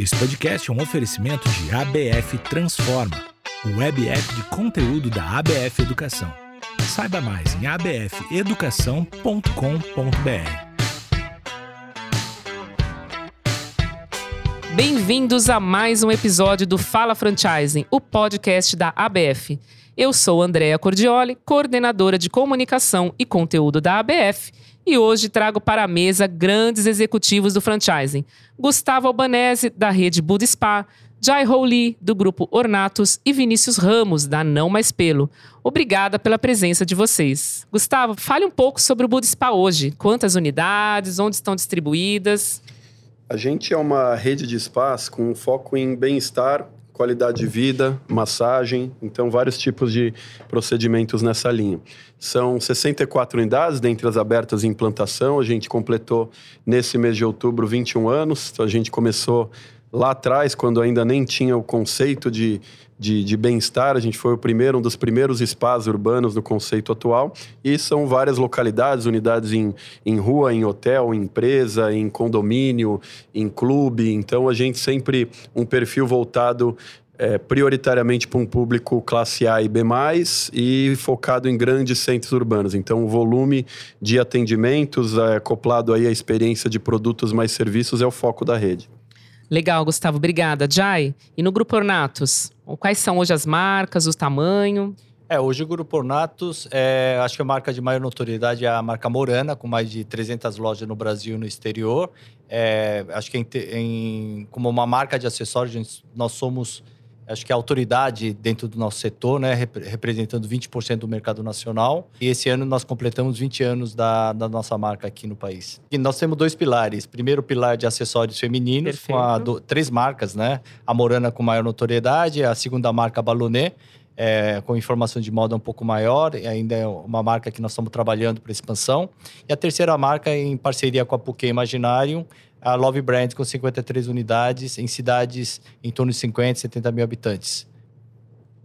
Esse podcast é um oferecimento de ABF Transforma, o web app de conteúdo da ABF Educação. Saiba mais em abfeducação.com.br. Bem-vindos a mais um episódio do Fala Franchising, o podcast da ABF. Eu sou Andréa Cordioli, coordenadora de comunicação e conteúdo da ABF, e hoje trago para a mesa grandes executivos do franchising. Gustavo Albanese, da rede Buda Spa, Jai Lee, do grupo Ornatos, e Vinícius Ramos, da Não Mais Pelo. Obrigada pela presença de vocês. Gustavo, fale um pouco sobre o Buda Spa hoje. Quantas unidades, onde estão distribuídas? A gente é uma rede de spas com foco em bem-estar, qualidade de vida, massagem, então vários tipos de procedimentos nessa linha. São 64 unidades, dentre as abertas em implantação. A gente completou nesse mês de outubro 21 anos. Então a gente começou lá atrás, quando ainda nem tinha o conceito de, de, de bem-estar, a gente foi o primeiro, um dos primeiros spas urbanos do conceito atual. E são várias localidades, unidades em, em rua, em hotel, em empresa, em condomínio, em clube. Então a gente sempre um perfil voltado é, prioritariamente para um público classe A e B+, e focado em grandes centros urbanos. Então, o volume de atendimentos, é, acoplado aí à experiência de produtos mais serviços, é o foco da rede. Legal, Gustavo, obrigada. Jai, e no Grupo Ornatos, quais são hoje as marcas, o tamanho? É, hoje o Grupo Ornatos, é, acho que a marca de maior notoriedade é a marca Morana, com mais de 300 lojas no Brasil e no exterior. É, acho que em, em, como uma marca de acessórios, nós somos acho que a autoridade dentro do nosso setor, né, representando 20% do mercado nacional. E esse ano nós completamos 20 anos da, da nossa marca aqui no país. E nós temos dois pilares. Primeiro, pilar de acessórios femininos, Perfeito. com do, três marcas, né? A Morana com maior notoriedade, a segunda marca, a Balonet, é, com informação de moda um pouco maior, e ainda é uma marca que nós estamos trabalhando para expansão. E a terceira marca, em parceria com a Puquet Imaginarium, a Love Brand com 53 unidades em cidades em torno de 50, 70 mil habitantes.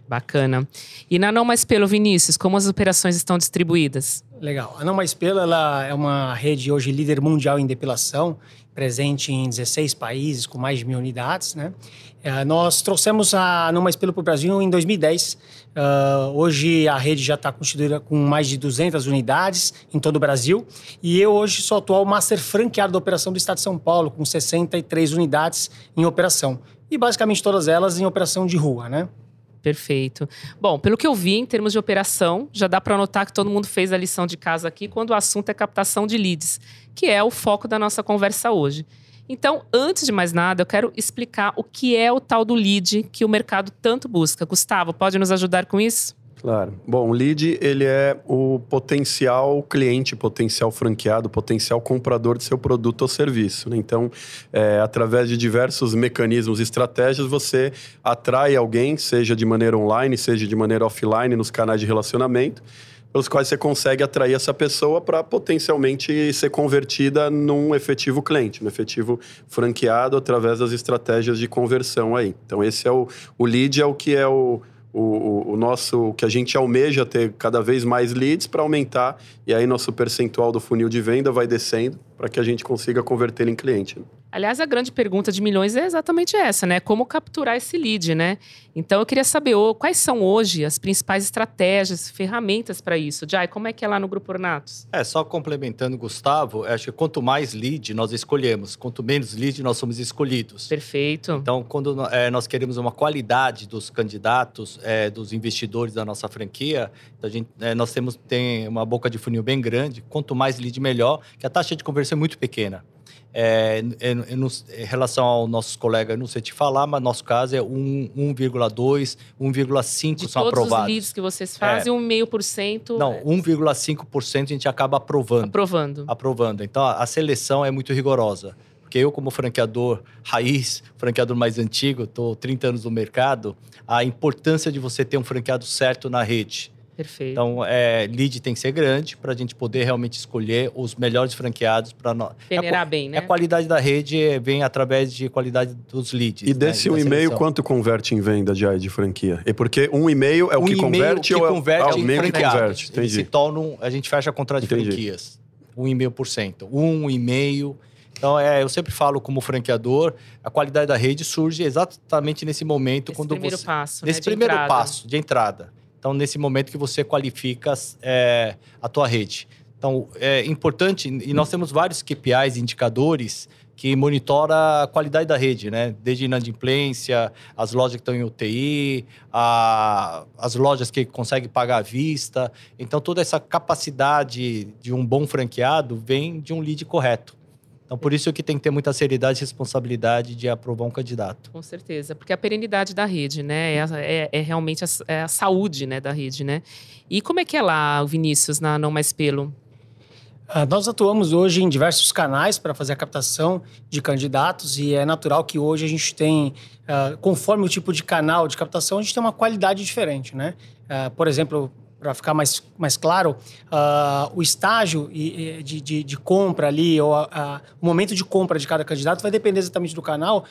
Bacana. E na Não Mais Pelo, Vinícius, como as operações estão distribuídas? Legal. A Não Mais Pelo ela é uma rede hoje líder mundial em depilação, presente em 16 países com mais de mil unidades. Né? É, nós trouxemos a Não Mais Pelo para o Brasil em 2010. Uh, ah, hoje a rede já está constituída com mais de 200 unidades em todo o Brasil. E eu hoje sou atual master franqueado da operação do Estado de São Paulo, com 63 unidades em operação. E basicamente todas elas em operação de rua, né? Perfeito. Bom, pelo que eu vi, em termos de operação, já dá para notar que todo mundo fez a lição de casa aqui quando o assunto é captação de leads, que é o foco da nossa conversa hoje. Então, antes de mais nada, eu quero explicar o que é o tal do lead que o mercado tanto busca. Gustavo, pode nos ajudar com isso? Claro. Bom, o lead, ele é o potencial cliente, potencial franqueado, potencial comprador de seu produto ou serviço. Né? Então, é, através de diversos mecanismos e estratégias, você atrai alguém, seja de maneira online, seja de maneira offline, nos canais de relacionamento, pelos quais você consegue atrair essa pessoa para potencialmente ser convertida num efetivo cliente, num efetivo franqueado através das estratégias de conversão aí. Então, esse é o, o lead, é o que é o o, o, nosso que a gente almeja ter cada vez mais leads para aumentar e aí nosso percentual do funil de venda vai descendo para que a gente consiga converter em cliente. Aliás, a grande pergunta de milhões é exatamente essa, né? Como capturar esse lead, né? Então, eu queria saber oh, quais são hoje as principais estratégias, ferramentas para isso. Jai, como é que é lá no Grupo Ornatos? É, só complementando, Gustavo, acho que quanto mais lead nós escolhemos, quanto menos lead nós somos escolhidos. Perfeito. Então, quando é, nós queremos uma qualidade dos candidatos, é, dos investidores da nossa franquia, então a gente, é, nós temos tem uma boca de funil bem grande. Quanto mais lead, melhor, que a taxa de conversão é muito pequena. É, em, em, relação aos nossos colegas, eu não sei te falar, mas nosso caso é 1,2, 1,5 são aprovados. todos os leads que vocês fazem, é. 1,5%... Não, 1,5% a gente acaba aprovando. Aprovando. Aprovando. Então, a seleção é muito rigorosa. Porque eu, como franqueador raiz, franqueador mais antigo, estou 30 anos no mercado, a importância de você ter um franqueado certo na rede. Perfeito. Então, é, lead tem que ser grande para a gente poder realmente escolher os melhores franqueados para nós. Peneirar é, bem, né? A qualidade da rede vem através de qualidade dos leads. E desse né, um e-mail, quanto converte em venda de, de franquia? E porque um e-mail é o um que converte que ou converte é o e-mail que converte? Entendi. se tornam, a gente fecha contrato de Entendi. franquias. Um e-mail por cento. Um e-mail Então, é, eu sempre falo como franqueador, a qualidade da rede surge exatamente nesse momento Esse quando primeiro você passo, nesse né, primeiro entrada. passo de entrada. Então, nesse momento que você qualifica é, a tua rede. Então, é importante, e nós temos vários KPIs, indicadores, que monitora a qualidade da rede, né? Desde inadimplência, as lojas que estão em UTI, a- as lojas que conseguem pagar à vista. Então, toda essa capacidade de um bom franqueado vem de um lead correto. Então, por isso que tem que ter muita seriedade e responsabilidade de aprovar um candidato. Com certeza, porque a perenidade da rede, né? É, é- é realmente a, é a saúde né, da rede, né? E como é que é lá, Vinícius, na Não Mais Pelo? Ah, nós atuamos hoje em diversos canais para fazer a captação de candidatos e é natural que hoje a gente tem, ah, conforme o tipo de canal de captação, a gente tem uma qualidade diferente, né? Ah, por exemplo, para ficar mais, mais claro, ah, o estágio de, de, de compra ali, ou a- a- o momento de compra de cada candidato vai depender exatamente do canal.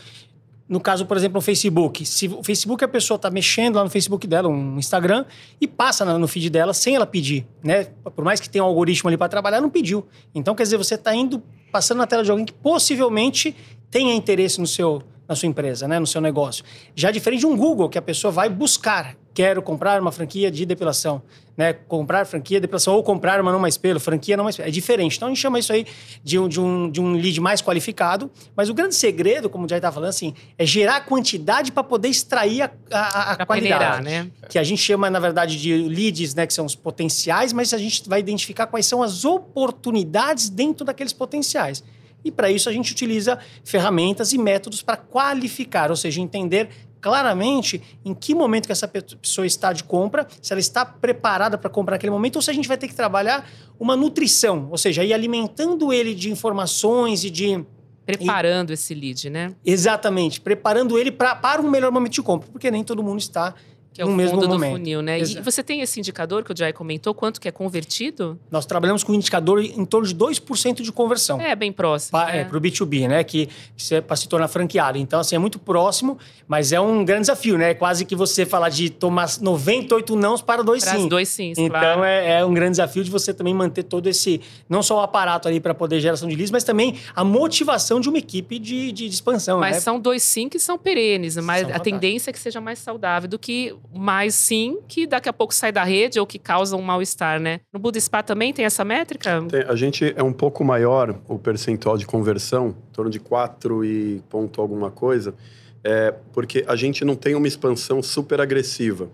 No caso, por exemplo, o Facebook. Se o Facebook, a pessoa está mexendo lá no Facebook dela, um Instagram, e passa no feed dela sem ela pedir, né? Por mais que tenha um algoritmo ali para trabalhar, não pediu. Então, quer dizer, você está indo, passando na tela de alguém que possivelmente tenha interesse no seu, na sua empresa, né? No seu negócio. Já diferente de um Google, que a pessoa vai buscar. Quero comprar uma franquia de depilação, né? Comprar franquia de depilação ou comprar uma não mais pelo, franquia não mais pelo. É diferente. Então, a gente chama isso aí de um, de um, de um lead mais qualificado. Mas o grande segredo, como o Jair estava falando, assim, é gerar quantidade para poder extrair a, a, a qualidade. peneirar, né? Que a gente chama, na verdade, de leads, né? Que são os potenciais, mas a gente vai identificar quais são as oportunidades dentro daqueles potenciais. E para isso a gente utiliza ferramentas e métodos para qualificar, ou seja, entender claramente em que momento que essa pe- pessoa está de compra, se ela está preparada para comprar naquele momento, ou se a gente vai ter que trabalhar uma nutrição, ou seja, ir alimentando ele de informações e de Preparando esse lead, né? Exatamente, preparando ele pra, para um melhor momento de compra, porque nem todo mundo está Que é o no mesmo fundo do momento. funil, né? E Exato. você tem esse indicador que o Jai comentou, quanto que é convertido? Nós trabalhamos com um indicador em torno de 2% de conversão. É, bem próximo. Para né? o B2B, né? Que, que para se tornar franqueado. Então, assim, é muito próximo, mas é um grande desafio, né? É quase que você falar de tomar 98 nãos para dois Para sim. dois sims, Então claro. é, é um grande desafio de você também manter todo esse, não só o aparato ali para poder geração de leads, mas também a motivação de uma equipe de, de, de expansão. Mas né? são dois sim que são perenes, mas São a fantásticos. tendência é que seja mais saudável do que mais sim que daqui a pouco sai da rede ou que causa um mal-estar, né? No Buda Spa também tem essa métrica? Tem- a gente é um pouco maior o percentual de conversão, em torno de 4 e ponto alguma coisa, é, porque a gente não tem uma expansão super agressiva.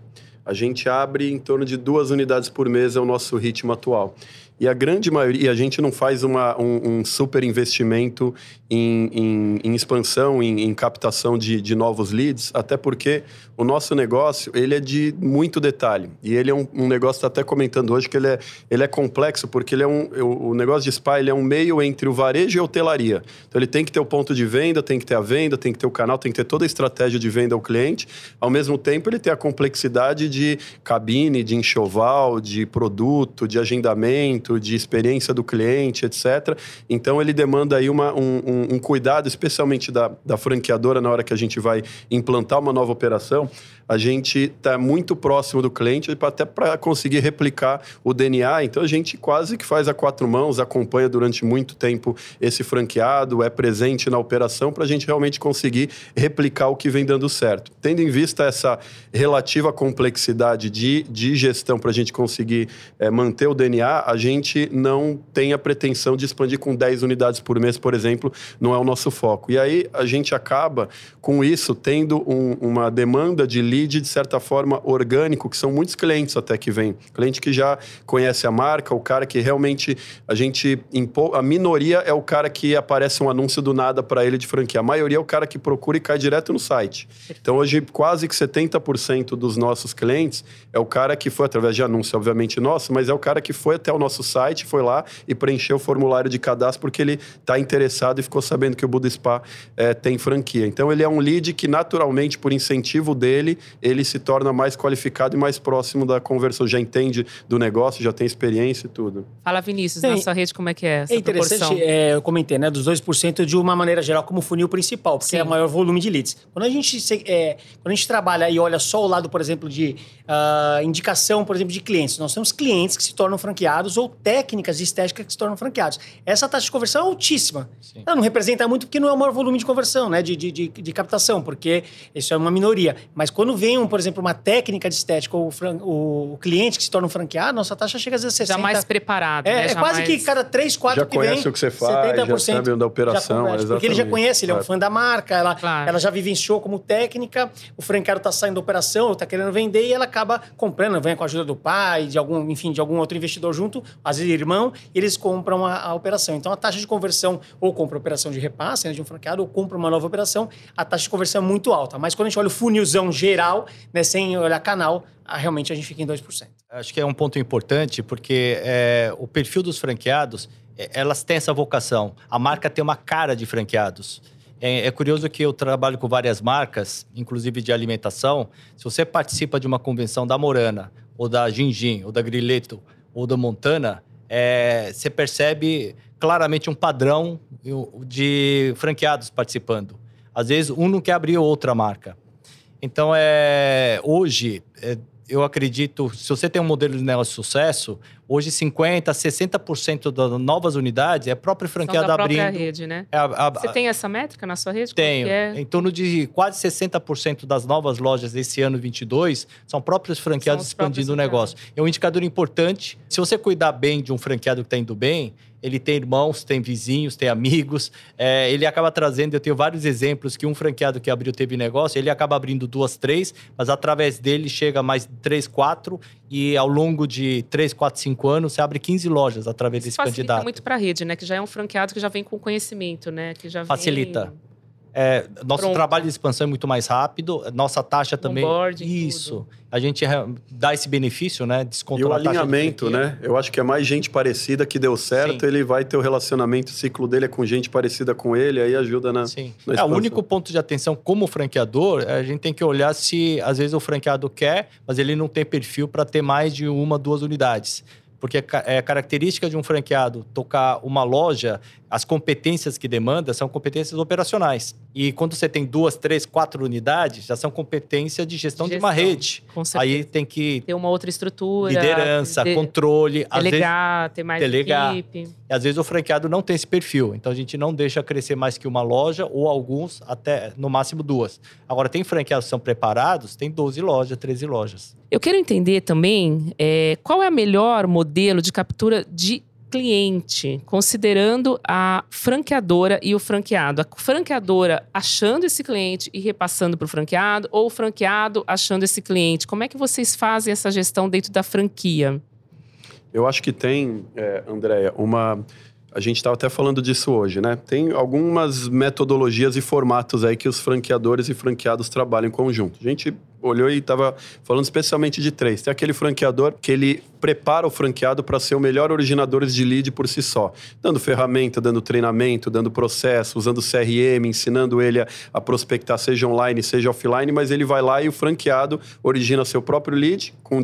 A gente abre em torno de duas unidades por mês, é o nosso ritmo atual. E a grande maioria, a gente não faz uma, um, um super investimento em, em- em expansão, em, em captação de, de novos leads, até porque o nosso negócio, ele é de muito detalhe. E ele é um, um negócio, está até comentando hoje, que ele é, ele é complexo, porque ele é um, o, o negócio de spa, ele é um meio entre o varejo e a hotelaria. Então, ele tem que ter o ponto de venda, tem que ter a venda, tem que ter o canal, tem que ter toda a estratégia de venda ao cliente. Ao mesmo tempo, ele tem a complexidade de cabine, de enxoval, de produto, de agendamento, de experiência do cliente, etc. Então, ele demanda aí uma, um, um- cuidado, especialmente da, da franqueadora, na hora que a gente vai implantar uma nova operação. A gente está muito próximo do cliente, até para conseguir replicar o DNA. Então, a gente quase que faz a quatro mãos, acompanha durante muito tempo esse franqueado, é presente na operação, para a gente realmente conseguir replicar o que vem dando certo. Tendo em vista essa relativa complexidade de, de gestão para a gente conseguir eh, manter o DNA, a gente não tem a pretensão de expandir com 10 unidades por mês, por exemplo, não é o nosso foco. E aí a gente acaba com isso tendo um- uma demanda de lead, de certa forma, orgânico, que são muitos clientes até que vêm. Cliente que já conhece a marca, o cara que realmente a gente. impo- A minoria é o cara que aparece um anúncio do nada para ele de franquia. A maioria é o cara que procura e cai direto no site. Então hoje quase que 70% dos nossos clientes é o cara que foi através de anúncio, obviamente nosso, mas é o cara que foi até o nosso site, foi lá e preencheu o formulário de cadastro porque ele está interessado e ficou sabendo que o Buda Spa eh, tem franquia. Então ele é um lead que naturalmente, por incentivo dele, ele se torna mais qualificado e mais próximo da conversão. Já entende do negócio, já tem experiência e tudo. Fala, Vinícius, Tem- na sua rede, como é que é essa É interessante, é, eu comentei, né, dos 2% de uma maneira geral como funil principal, porque Sim. é o maior volume de leads. Quando a gente, se- é, quando a gente trabalha e olha só o lado, por exemplo, de ah, indicação, por exemplo, de clientes, nós temos clientes que se tornam franqueados ou técnicas de estética que se tornam franqueados. Essa taxa de conversão é altíssima. Sim. Ela não representa muito porque não é o maior volume de conversão, né? De, de, de, de captação, porque isso é uma minoria. Mas quando vem, um, por exemplo, uma técnica de estética ou o, fran- o cliente que se torna um franqueado, nossa taxa chega a ser 60%. Já mais preparado, É, né? é Já quase mais- que cada três, quatro Já que conhece vem, o que você faz, já 70% sabe da operação, já conversa, Porque ele já conhece, ele é um fã da marca, ela, Claro. ela já vivenciou como técnica, o franqueado está saindo da operação, está querendo vender e ela acaba comprando, vem com a ajuda do pai, de algum, enfim, de algum outro investidor junto, às vezes irmão, eles compram a, a operação. Então a taxa de conversão, ou compra a operação de repasse né, de um franqueado, ou compra uma nova operação, a taxa de conversão é muito alta. Mas quando a gente olha o funilzão geral, né, sem olhar canal, realmente a gente fica em 2%. Acho que é um ponto importante, porque é, o perfil dos franqueados, é, elas têm essa vocação. A marca tem uma cara de franqueados. É, é curioso que eu trabalho com várias marcas, inclusive de alimentação. Se você participa de uma convenção da Morana, ou da Gingin, ou da Grileto, ou da Montana, é, você percebe claramente um padrão de franqueados participando. Às vezes, um não quer abrir outra marca. Então, é, hoje, é, eu acredito, se você tem um modelo de negócio de sucesso, hoje 50%, 60% das novas unidades é próprio São franqueado da própria abrindo. rede, né? É a- a- Você tem essa métrica na sua rede? Tenho. é? Em torno de quase 60% das novas lojas desse ano 22 são próprios franqueados São próprios expandindo o negócio. É um indicador importante. Se você cuidar bem de um franqueado que está indo bem, ele tem irmãos, tem vizinhos, tem amigos. é, ele acaba trazendo. Eu tenho vários exemplos que um franqueado que abriu teve negócio, ele acaba abrindo duas, três, mas através dele chega mais três, quatro. E ao longo de três, quatro, cinco anos, você abre 15 lojas através Isso desse facilita candidato. muito para a rede, né? Que já é um franqueado que já vem com conhecimento, né? Que já Facilita. Vem... É, nosso Pronto. trabalho de expansão é muito mais rápido, nossa taxa também. Onboarding, Isso. A gente é, dá esse benefício, né? E Descontrolar o a taxa de alinhamento, né? Eu acho que é mais gente parecida que deu certo, Sim. ele vai ter o relacionamento, o ciclo dele é com gente parecida com ele, aí ajuda na. Sim. na É, o único ponto de atenção como franqueador, a gente tem que olhar se às vezes o franqueado quer, mas ele não tem perfil para ter mais de uma, duas unidades. Porque é é característica de um franqueado tocar uma loja, as competências que demanda são competências operacionais. E quando você tem duas, três, quatro unidades, já são competência de gestão, de uma Gestão, rede. Com certeza. Aí tem que ter uma outra estrutura. liderança, de- controle. Às vezes, Delegar, ter mais delegar. equipe. E às vezes o franqueado não tem esse perfil, então a gente não deixa crescer mais que uma loja ou alguns, até no máximo duas. Agora, tem franqueados que são preparados, tem 12 lojas, 13 lojas. Eu quero entender também é, qual é o melhor modelo de captura de cliente, considerando a franqueadora e o franqueado. A franqueadora achando esse cliente e repassando para o franqueado, ou o franqueado achando esse cliente. Como é que vocês fazem essa gestão dentro da franquia? Eu acho que tem, é, Andréia, uma. A gente estava até falando disso hoje, né? Tem algumas metodologias e formatos aí que os franqueadores e franqueados trabalham em conjunto. A gente olhou e estava falando especialmente de três. Tem aquele franqueador que ele prepara o franqueado para ser o melhor originador de lead por si só, dando ferramenta, dando treinamento, dando processo, usando CRM, ensinando ele a, a prospectar, seja online, seja offline, mas ele vai lá e o franqueado origina seu próprio lead com o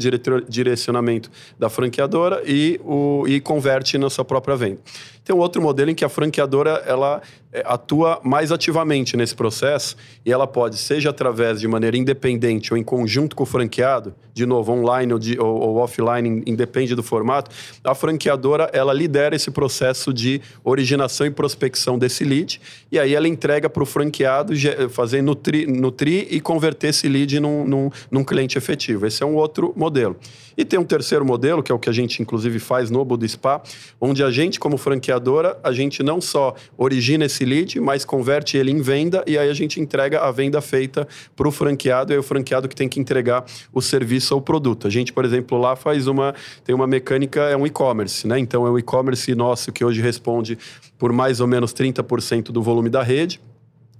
direcionamento da franqueadora e, o, e converte na sua própria venda. Tem um outro modelo em que a franqueadora ela é, atua mais ativamente nesse processo e ela pode, seja através de maneira independente ou em conjunto com o franqueado, de novo, online ou, de- ou- ou offline, independe do formato, a franqueadora ela lidera esse processo de originação e prospecção desse lead e aí ela entrega para o franqueado fazer nutrir, nutrir e converter esse lead num, num, num cliente efetivo. Esse é um outro modelo. E tem um terceiro modelo, que é o que a gente inclusive faz no Budo Spa, onde a gente, como a gente não só origina esse lead, mas converte ele em venda e aí a gente entrega a venda feita para o franqueado e é o franqueado que tem que entregar o serviço ou o produto. A gente, por exemplo, lá faz uma tem uma mecânica, é um e-commerce, né? Então é um e-commerce nosso que hoje responde por mais ou menos 30% do volume da rede.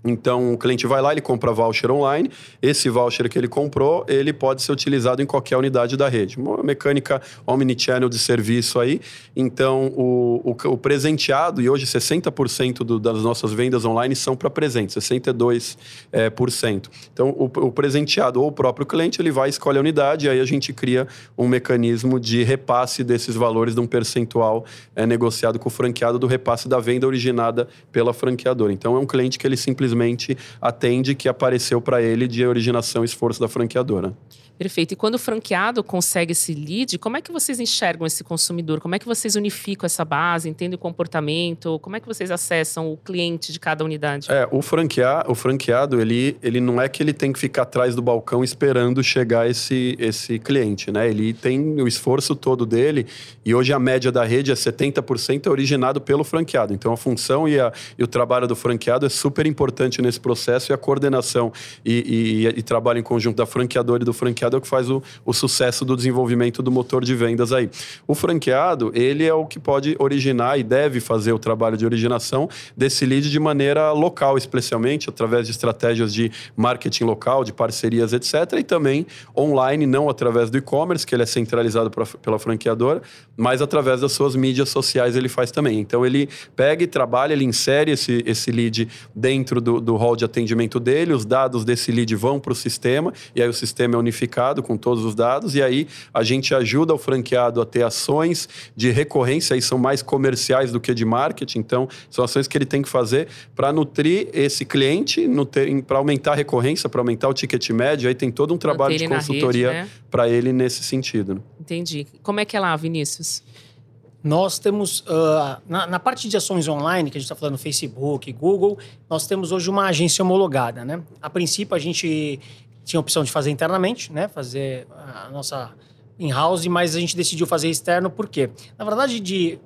Então, o cliente vai lá, ele compra voucher online. Esse voucher que ele comprou, ele pode ser utilizado em qualquer unidade da rede. Uma mecânica omnichannel de serviço aí. Então, o, o, o presenteado, e hoje 60% do, das nossas vendas online são para presente, 62%. É, por cento. Então, o, o presenteado ou o próprio cliente, ele vai, escolhe a unidade, e aí a gente cria um mecanismo de repasse desses valores de um percentual é, negociado com o franqueado do repasse da venda originada pela franqueadora. Então, é um cliente que ele simplesmente simplesmente atende que apareceu para ele de originação e esforço da franqueadora. Perfeito. E quando o franqueado consegue esse lead, como é que vocês enxergam esse consumidor? Como é que vocês unificam essa base, entendem o comportamento? Como é que vocês acessam o cliente de cada unidade? É, o, franquear, o franqueado, ele, ele não é que ele tem que ficar atrás do balcão esperando chegar esse, esse cliente, né? Ele tem o esforço todo dele e hoje a média da rede é 70% é originado pelo franqueado. Então a função e, a, e o trabalho do franqueado é super importante nesse processo e a coordenação e, e, e trabalho em conjunto da franqueadora e do franqueado franqueado é o que faz o, o sucesso do desenvolvimento do motor de vendas aí. O franqueado, ele é o que pode originar e deve fazer o trabalho de originação desse lead de maneira local, especialmente através de estratégias de marketing local, de parcerias, etc. E também online, não através do e-commerce, que ele é centralizado pra, pela franqueadora, mas através das suas mídias sociais ele faz também. Então ele pega e trabalha, ele insere esse, esse lead dentro do, do hall de atendimento dele, os dados desse lead vão para o sistema, e aí o sistema é unificado com todos os dados, e aí a gente ajuda o franqueado a ter ações de recorrência, aí são mais comerciais do que de marketing, então são ações que ele tem que fazer para nutrir esse cliente, para aumentar a recorrência, para aumentar o ticket médio, aí tem todo um trabalho de consultoria né? para ele nesse sentido. Entendi. Como é que é lá, Vinícius? Nós temos, uh, na, na, parte de ações online, que a gente está falando Facebook, Google, nós temos hoje uma agência homologada, né? A princípio, a gente tinha a opção de fazer internamente, né? Fazer a nossa in-house, mas a gente decidiu fazer externo porque, na verdade, de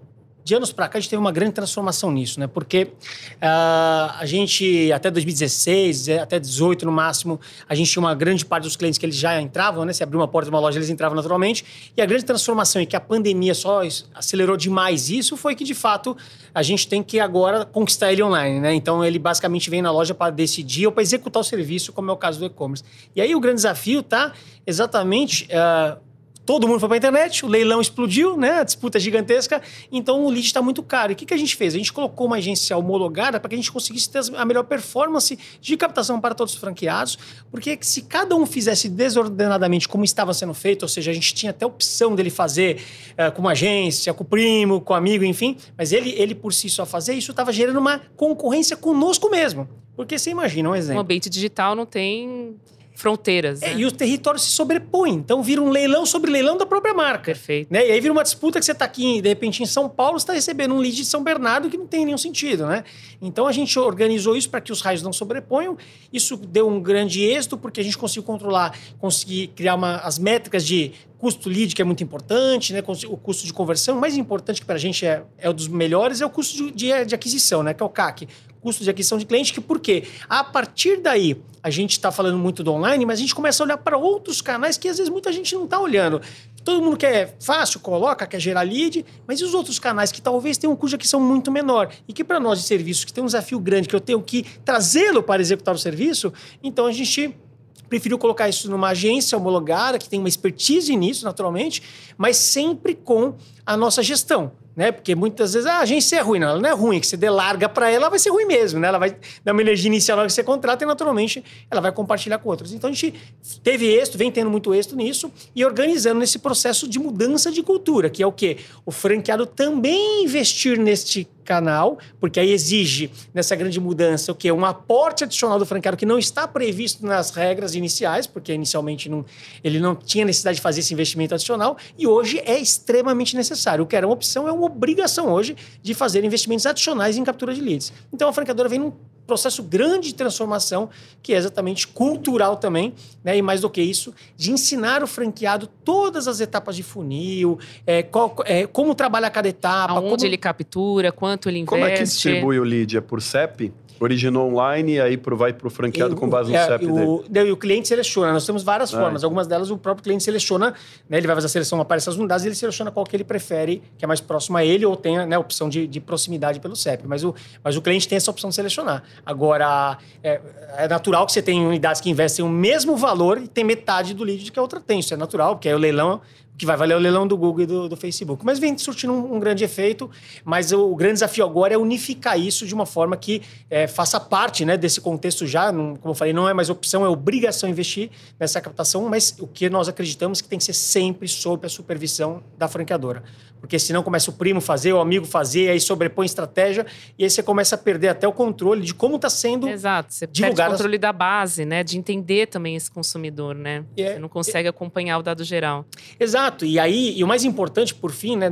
de anos para cá a gente teve uma grande transformação nisso, né? Porque uh, a gente, até 2016, até 2018 no máximo, a gente tinha uma grande parte dos clientes que eles já entravam, né? Se abriu uma porta de uma loja, eles entravam naturalmente. E a grande transformação e que a pandemia só acelerou demais isso foi que, de fato, a gente tem que agora conquistar ele online, né? Então ele basicamente vem na loja para decidir ou para executar o serviço, como é o caso do e-commerce. E aí o grande desafio tá exatamente. Uh, todo mundo foi para a internet, o leilão explodiu, né? A disputa é gigantesca, então o lead está muito caro. E o que, que a gente fez? A gente colocou uma agência homologada para que a gente conseguisse ter a melhor performance de captação para todos os franqueados, porque se cada um fizesse desordenadamente como estava sendo feito, ou seja, a gente tinha até opção dele fazer uh, com uma agência, com o primo, com o amigo, enfim, mas ele, ele por si só fazer, isso estava gerando uma concorrência conosco mesmo. Porque você imagina um exemplo. Um ambiente digital não tem fronteiras. É, né? e os territórios se sobrepõem. Então vira um leilão sobre leilão da própria marca. Perfeito. Né? E aí vira uma disputa que você está aqui, de repente, em São Paulo, está recebendo um lead de São Bernardo que não tem nenhum sentido, né? Então a gente organizou isso para que os raios não sobreponham. Isso deu um grande êxito, porque a gente conseguiu controlar, conseguir criar uma, as métricas de custo lead, que é muito importante, né? o custo de conversão. O mais importante que para a gente é, é um dos melhores é o custo de, de, de aquisição, né? que é o CAC custo de aquisição de cliente, que por quê? A partir daí, a gente está falando muito do online, mas a gente começa a olhar para outros canais que às vezes muita gente não está olhando. Todo mundo quer fácil, coloca, quer gerar lead, mas e os outros canais que talvez tenham um custo de aquisição muito menor? E que para nós de serviços, que tem um desafio grande, que eu tenho que trazê-lo para executar o serviço, então a gente preferiu colocar isso numa agência homologada, que tem uma expertise nisso, naturalmente, mas sempre com a nossa gestão né? Porque muitas vezes ah, a agência é ruim, não, ela não é ruim, que você dê larga para ela, vai ser ruim mesmo, né? Ela vai dar uma energia inicial na que você contrata e naturalmente ela vai compartilhar com outros. Então a gente teve êxito, vem tendo muito êxito nisso e organizando nesse processo de mudança de cultura, que é o quê? O franqueado também investir neste canal, porque aí exige nessa grande mudança o que um aporte adicional do franqueado que não está previsto nas regras iniciais, porque inicialmente não, ele não tinha necessidade de fazer esse investimento adicional e hoje é extremamente necessário. O que era uma opção é uma obrigação hoje de fazer investimentos adicionais em captura de leads. Então a franqueadora vem num processo grande de transformação, que é exatamente cultural também, né? E mais do que isso, de ensinar o franqueado todas as etapas de funil, é, qual, é, como trabalhar cada etapa. Aonde como... ele captura, quanto ele investe. Como é que distribui o lead? É por CEP? Originou online e aí pro, vai para o franqueado e, com base no é, CEP o, dele. E o cliente seleciona. Nós temos várias ah, formas. Algumas delas o próprio cliente seleciona, né, ele vai fazer a seleção, aparece as unidades e ele seleciona qual que ele prefere, que é mais próximo a ele, ou tem né, a opção de, de proximidade pelo CEP. Mas o, mas o cliente tem essa opção de selecionar. Agora, é, é natural que você tenha unidades que investem o mesmo valor e tem metade do lead que a outra tem. Isso é natural, porque aí o leilão que vai valer o leilão do Google e do, do Facebook. Mas vem surtindo um, um, grande efeito, mas o, o, grande desafio agora é unificar isso de uma forma que é, faça parte né, desse contexto já, não, como eu falei, não é mais opção, é obrigação investir nessa captação, mas o que nós acreditamos que tem que ser sempre sob a supervisão da franqueadora. Porque senão começa o primo fazer, o amigo fazer, aí sobrepõe estratégia, e aí você começa a perder até o controle de como está sendo Exato, você divulgado. perde o controle da base, né? De entender também esse consumidor, né? É, você não consegue é, acompanhar o dado geral. Exato, e aí, e o mais importante, por fim, né,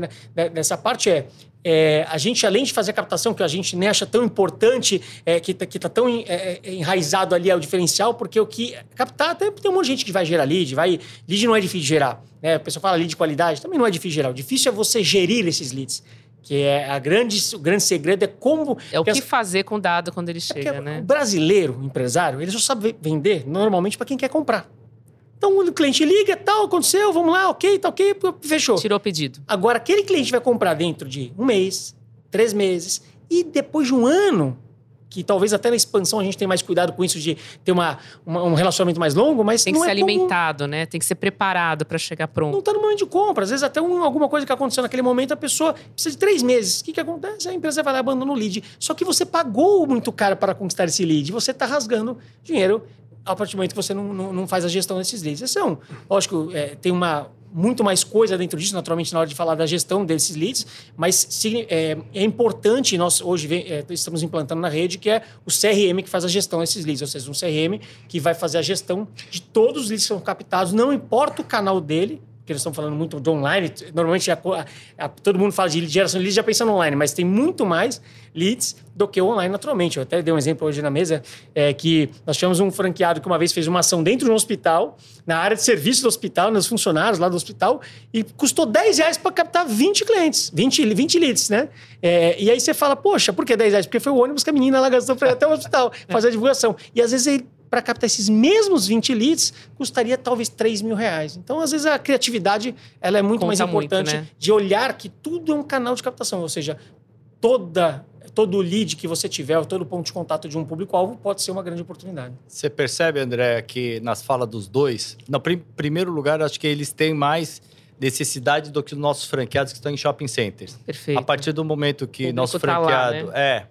dessa parte é é, a gente, além de fazer a captação, que a gente nem acha tão importante, é, que está tá tão é, é, enraizado ali é o diferencial, porque o que captar, até tem um monte de gente que vai gerar lead, vai, lead não é difícil de gerar. Né? A pessoa fala lead de qualidade, também não é difícil de gerar. O difícil é você gerir esses leads. Que é a grande, o grande segredo é como. É o que, as... fazer com o dado quando ele é chega, né? O brasileiro, o empresário, ele só sabe vender normalmente para quem quer comprar. Então o cliente liga, tal, aconteceu, vamos lá, ok, tá ok, fechou. Tirou o pedido. Agora, aquele cliente vai comprar dentro de um mês, três meses, e depois de um ano, que talvez até na expansão a gente tenha mais cuidado com isso de ter uma, uma um relacionamento mais longo, mas tem que ser é alimentado, como... né? Tem que ser preparado para chegar pronto. Não está no momento de compra, às vezes até um, alguma coisa que aconteceu naquele momento a pessoa precisa de três meses. O que que acontece? A empresa vai lá e abandona o lead. Só que você pagou muito caro para conquistar esse lead, você está rasgando dinheiro a partir do momento que você não, não, não faz a gestão desses leads. Um, lógico, é, tem uma muito mais coisa dentro disso, naturalmente, na hora de falar da gestão desses leads, mas sim, é, é, importante, nós hoje é, estamos implantando na rede, que é o CRM que faz a gestão desses leads, ou seja, um CRM que vai fazer a gestão de todos os leads que são captados, não importa o canal dele, porque nós estamos falando muito de online, normalmente a, a, a, todo mundo fala de geração de leads já pensando online, mas tem muito mais leads do que o online naturalmente. Eu até dei um exemplo hoje na mesa, é, que nós tivemos um franqueado que uma vez fez uma ação dentro de um hospital, na área de serviço do hospital, nos funcionários lá do hospital, e custou 10 reais para captar 20 clientes, 20, 20 leads, né? É, e aí você fala, poxa, por que 10 reais? Porque foi o ônibus que a menina lá gastou para ir até o hospital fazer a divulgação. E às vezes ele para captar esses mesmos 20 leads, custaria talvez 3 mil reais. Então, às vezes, a criatividade ela é muito Conta mais importante muito, né? de olhar que tudo é um canal de captação. Ou seja, toda todo lead que você tiver, todo ponto de contato de um público-alvo pode ser uma grande oportunidade. Você percebe, André, que nas falas dos dois, no prim primeiro lugar, acho que eles têm mais necessidade do que os nossos franqueados que estão em shopping centers. Perfeito. A partir do momento que nosso franqueado... Tá lá, né? É.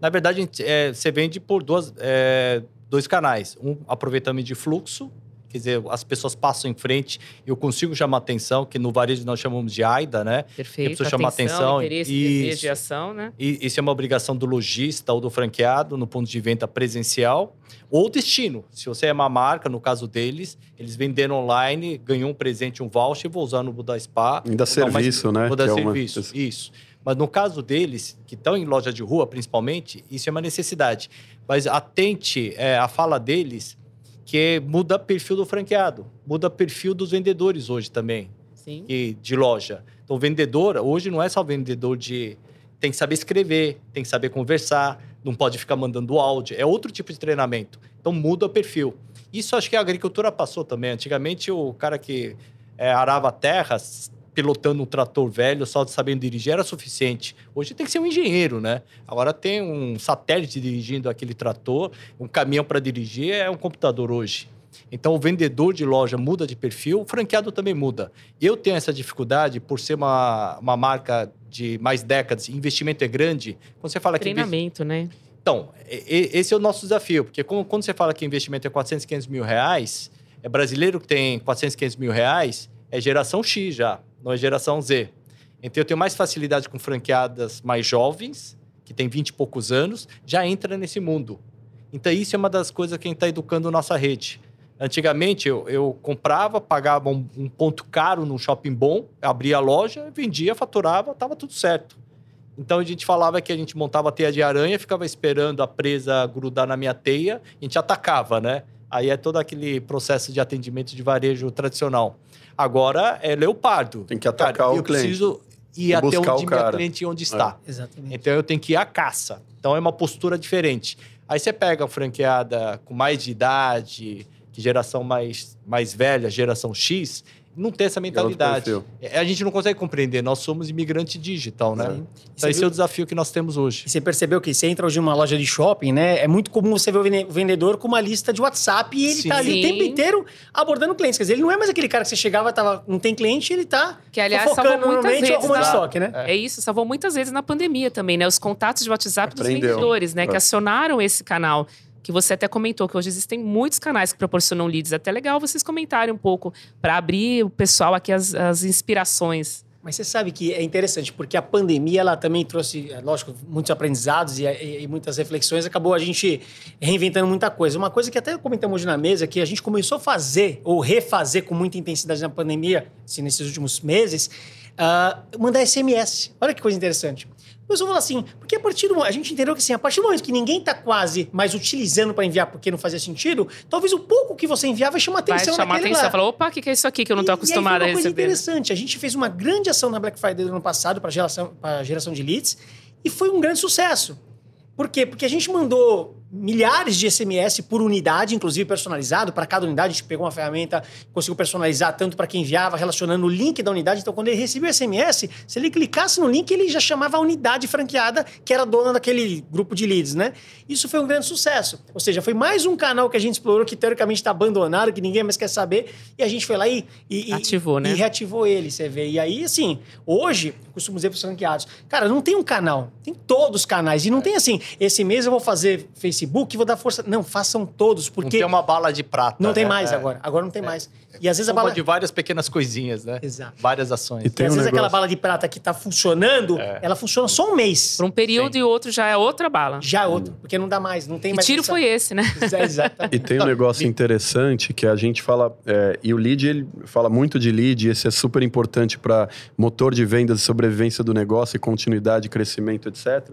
Na verdade, é, você vende por duas... É, dois canais. Um aproveitamento de fluxo, quer dizer, as pessoas passam em frente, eu consigo chamar atenção, que no varejo nós chamamos de AIDA, né? Perfeito. Que a chamar atenção. Interesse, isso, desejo de ação, né? E isso é uma obrigação do lojista ou do franqueado no ponto de venda presencial ou destino. Se você é uma marca, no caso deles, eles venderam online, ganhou um presente, um voucher, vou usar no Buda Spa. Ainda serviço, mais, né? Vou dar serviço, é uma... isso. Mas no caso deles, que estão em loja de rua principalmente, isso é uma necessidade. Mas atente é, a fala deles, que muda perfil do franqueado, muda perfil dos vendedores hoje também, Sim. E, de loja. Então, vendedor, hoje não é só vendedor de. Tem que saber escrever, tem que saber conversar, não pode ficar mandando áudio. É outro tipo de treinamento. Então, muda o perfil. Isso acho que a agricultura passou também. Antigamente, o cara que é, arava terras pilotando um trator velho, só sabendo dirigir era suficiente. Hoje tem que ser um engenheiro, né? Agora tem um satélite dirigindo aquele trator, um caminhão para dirigir é um computador hoje. Então o vendedor de loja muda de perfil, o franqueado também muda. Eu tenho essa dificuldade por ser uma, uma marca de mais décadas, investimento é grande. Quando você fala Treinamento, que. Treinamento, né? Então, esse é o nosso desafio, porque quando você fala que investimento é 400, 500 mil reais, é brasileiro que tem 400, 500 mil reais, é geração X já é geração Z. Então eu tenho mais facilidade com franqueadas mais jovens, que têm 20 e poucos anos, já entra nesse mundo. Então isso é uma das coisas que a gente está educando nossa rede. Antigamente eu, eu comprava, pagava um, um, ponto caro num shopping bom, abria a loja, vendia, faturava, estava tudo certo. Então a gente falava que a gente montava teia de aranha, ficava esperando a presa grudar na minha teia, a gente atacava, né? Aí é todo aquele processo de atendimento de varejo tradicional. Agora é leopardo. Tem que atacar cara, o eu cliente. preciso ir até onde meu cliente onde está. É. Exatamente. Então eu tenho que ir à caça. Então é uma postura diferente. Aí você pega a franqueada com mais de idade, que geração mais, mais velha, geração X, não ter essa mentalidade. É, a gente não consegue compreender. Nós somos imigrante digital, né? Sim. Então, esse viu? é o desafio que nós temos hoje. E você percebeu que você entra hoje numa loja de shopping, né? É muito comum você ver o vendedor com uma lista de WhatsApp e ele Sim. tá ali o tempo inteiro abordando clientes. Quer dizer, ele não é mais aquele cara que você chegava, tava, não tem cliente, ele tá que, aliás, salvou muitas vezes arrumando na... estoque, né? É. é. isso, salvou muitas vezes na pandemia também, né? Os contatos de WhatsApp Aprendeu. dos vendedores, né? É. Que acionaram esse canal que você até comentou que hoje existem muitos canais que proporcionam leads. Até legal vocês comentarem um pouco para abrir o pessoal aqui as, as inspirações. Mas você sabe que é interessante, porque a pandemia ela também trouxe, é, lógico, muitos aprendizados e, e, e, muitas reflexões. Acabou a gente reinventando muita coisa. Uma coisa que até comentamos hoje na mesa, que a gente começou a fazer ou refazer com muita intensidade na pandemia, assim, nesses últimos meses, uh, mandar SMS. Olha que coisa interessante. Mas eu vou falar assim, porque a partir do a gente entendeu que assim, a partir do momento que ninguém está quase mais utilizando para enviar porque não fazia sentido, talvez o pouco que você enviar vai chamar atenção vai chamar atenção, lá. Fala, opa, o que, que é isso aqui que eu não estou acostumado a receber? Uma coisa interessante, a gente fez uma grande ação na Black Friday do ano passado para geração para geração de leads e foi um grande sucesso. Por quê? Porque a gente mandou milhares de SMS por unidade, inclusive personalizado. Para cada unidade, a gente pegou uma ferramenta, conseguiu personalizar tanto para quem enviava, relacionando o link da unidade. Então, quando ele recebia o SMS, se ele clicasse no link, ele já chamava a unidade franqueada, que era dona daquele grupo de leads, né? Isso foi um grande sucesso. Ou seja, foi mais um canal que a gente explorou que teoricamente está abandonado, que ninguém mais quer saber, e a gente foi lá e, e ativou, e, né? E reativou ele, você vê. E aí, assim, hoje, costumo dizer para os franqueados, cara, não tem um canal, tem todos os canais. E não tem assim, esse mês eu vou fazer Facebook, vou dar força. Não, façam todos, porque. Não tem uma bala de prata. Não tem né? mais é. agora. Agora não tem é. mais. E às vezes a bala. de várias pequenas coisinhas, né? Exato. Várias ações. E, e às um vezes negócio... aquela bala de prata que tá funcionando, é. ela funciona só um mês. Por um período Sim. e outro já é outra bala. Já é outro, porque não dá mais, não tem que mais. tiro essa... foi esse, né? Exatamente. e tem um negócio interessante que a gente fala, é, e o lead, ele fala muito de lead, esse é super importante para motor de vendas e sobrevivência do negócio e continuidade, crescimento, etc.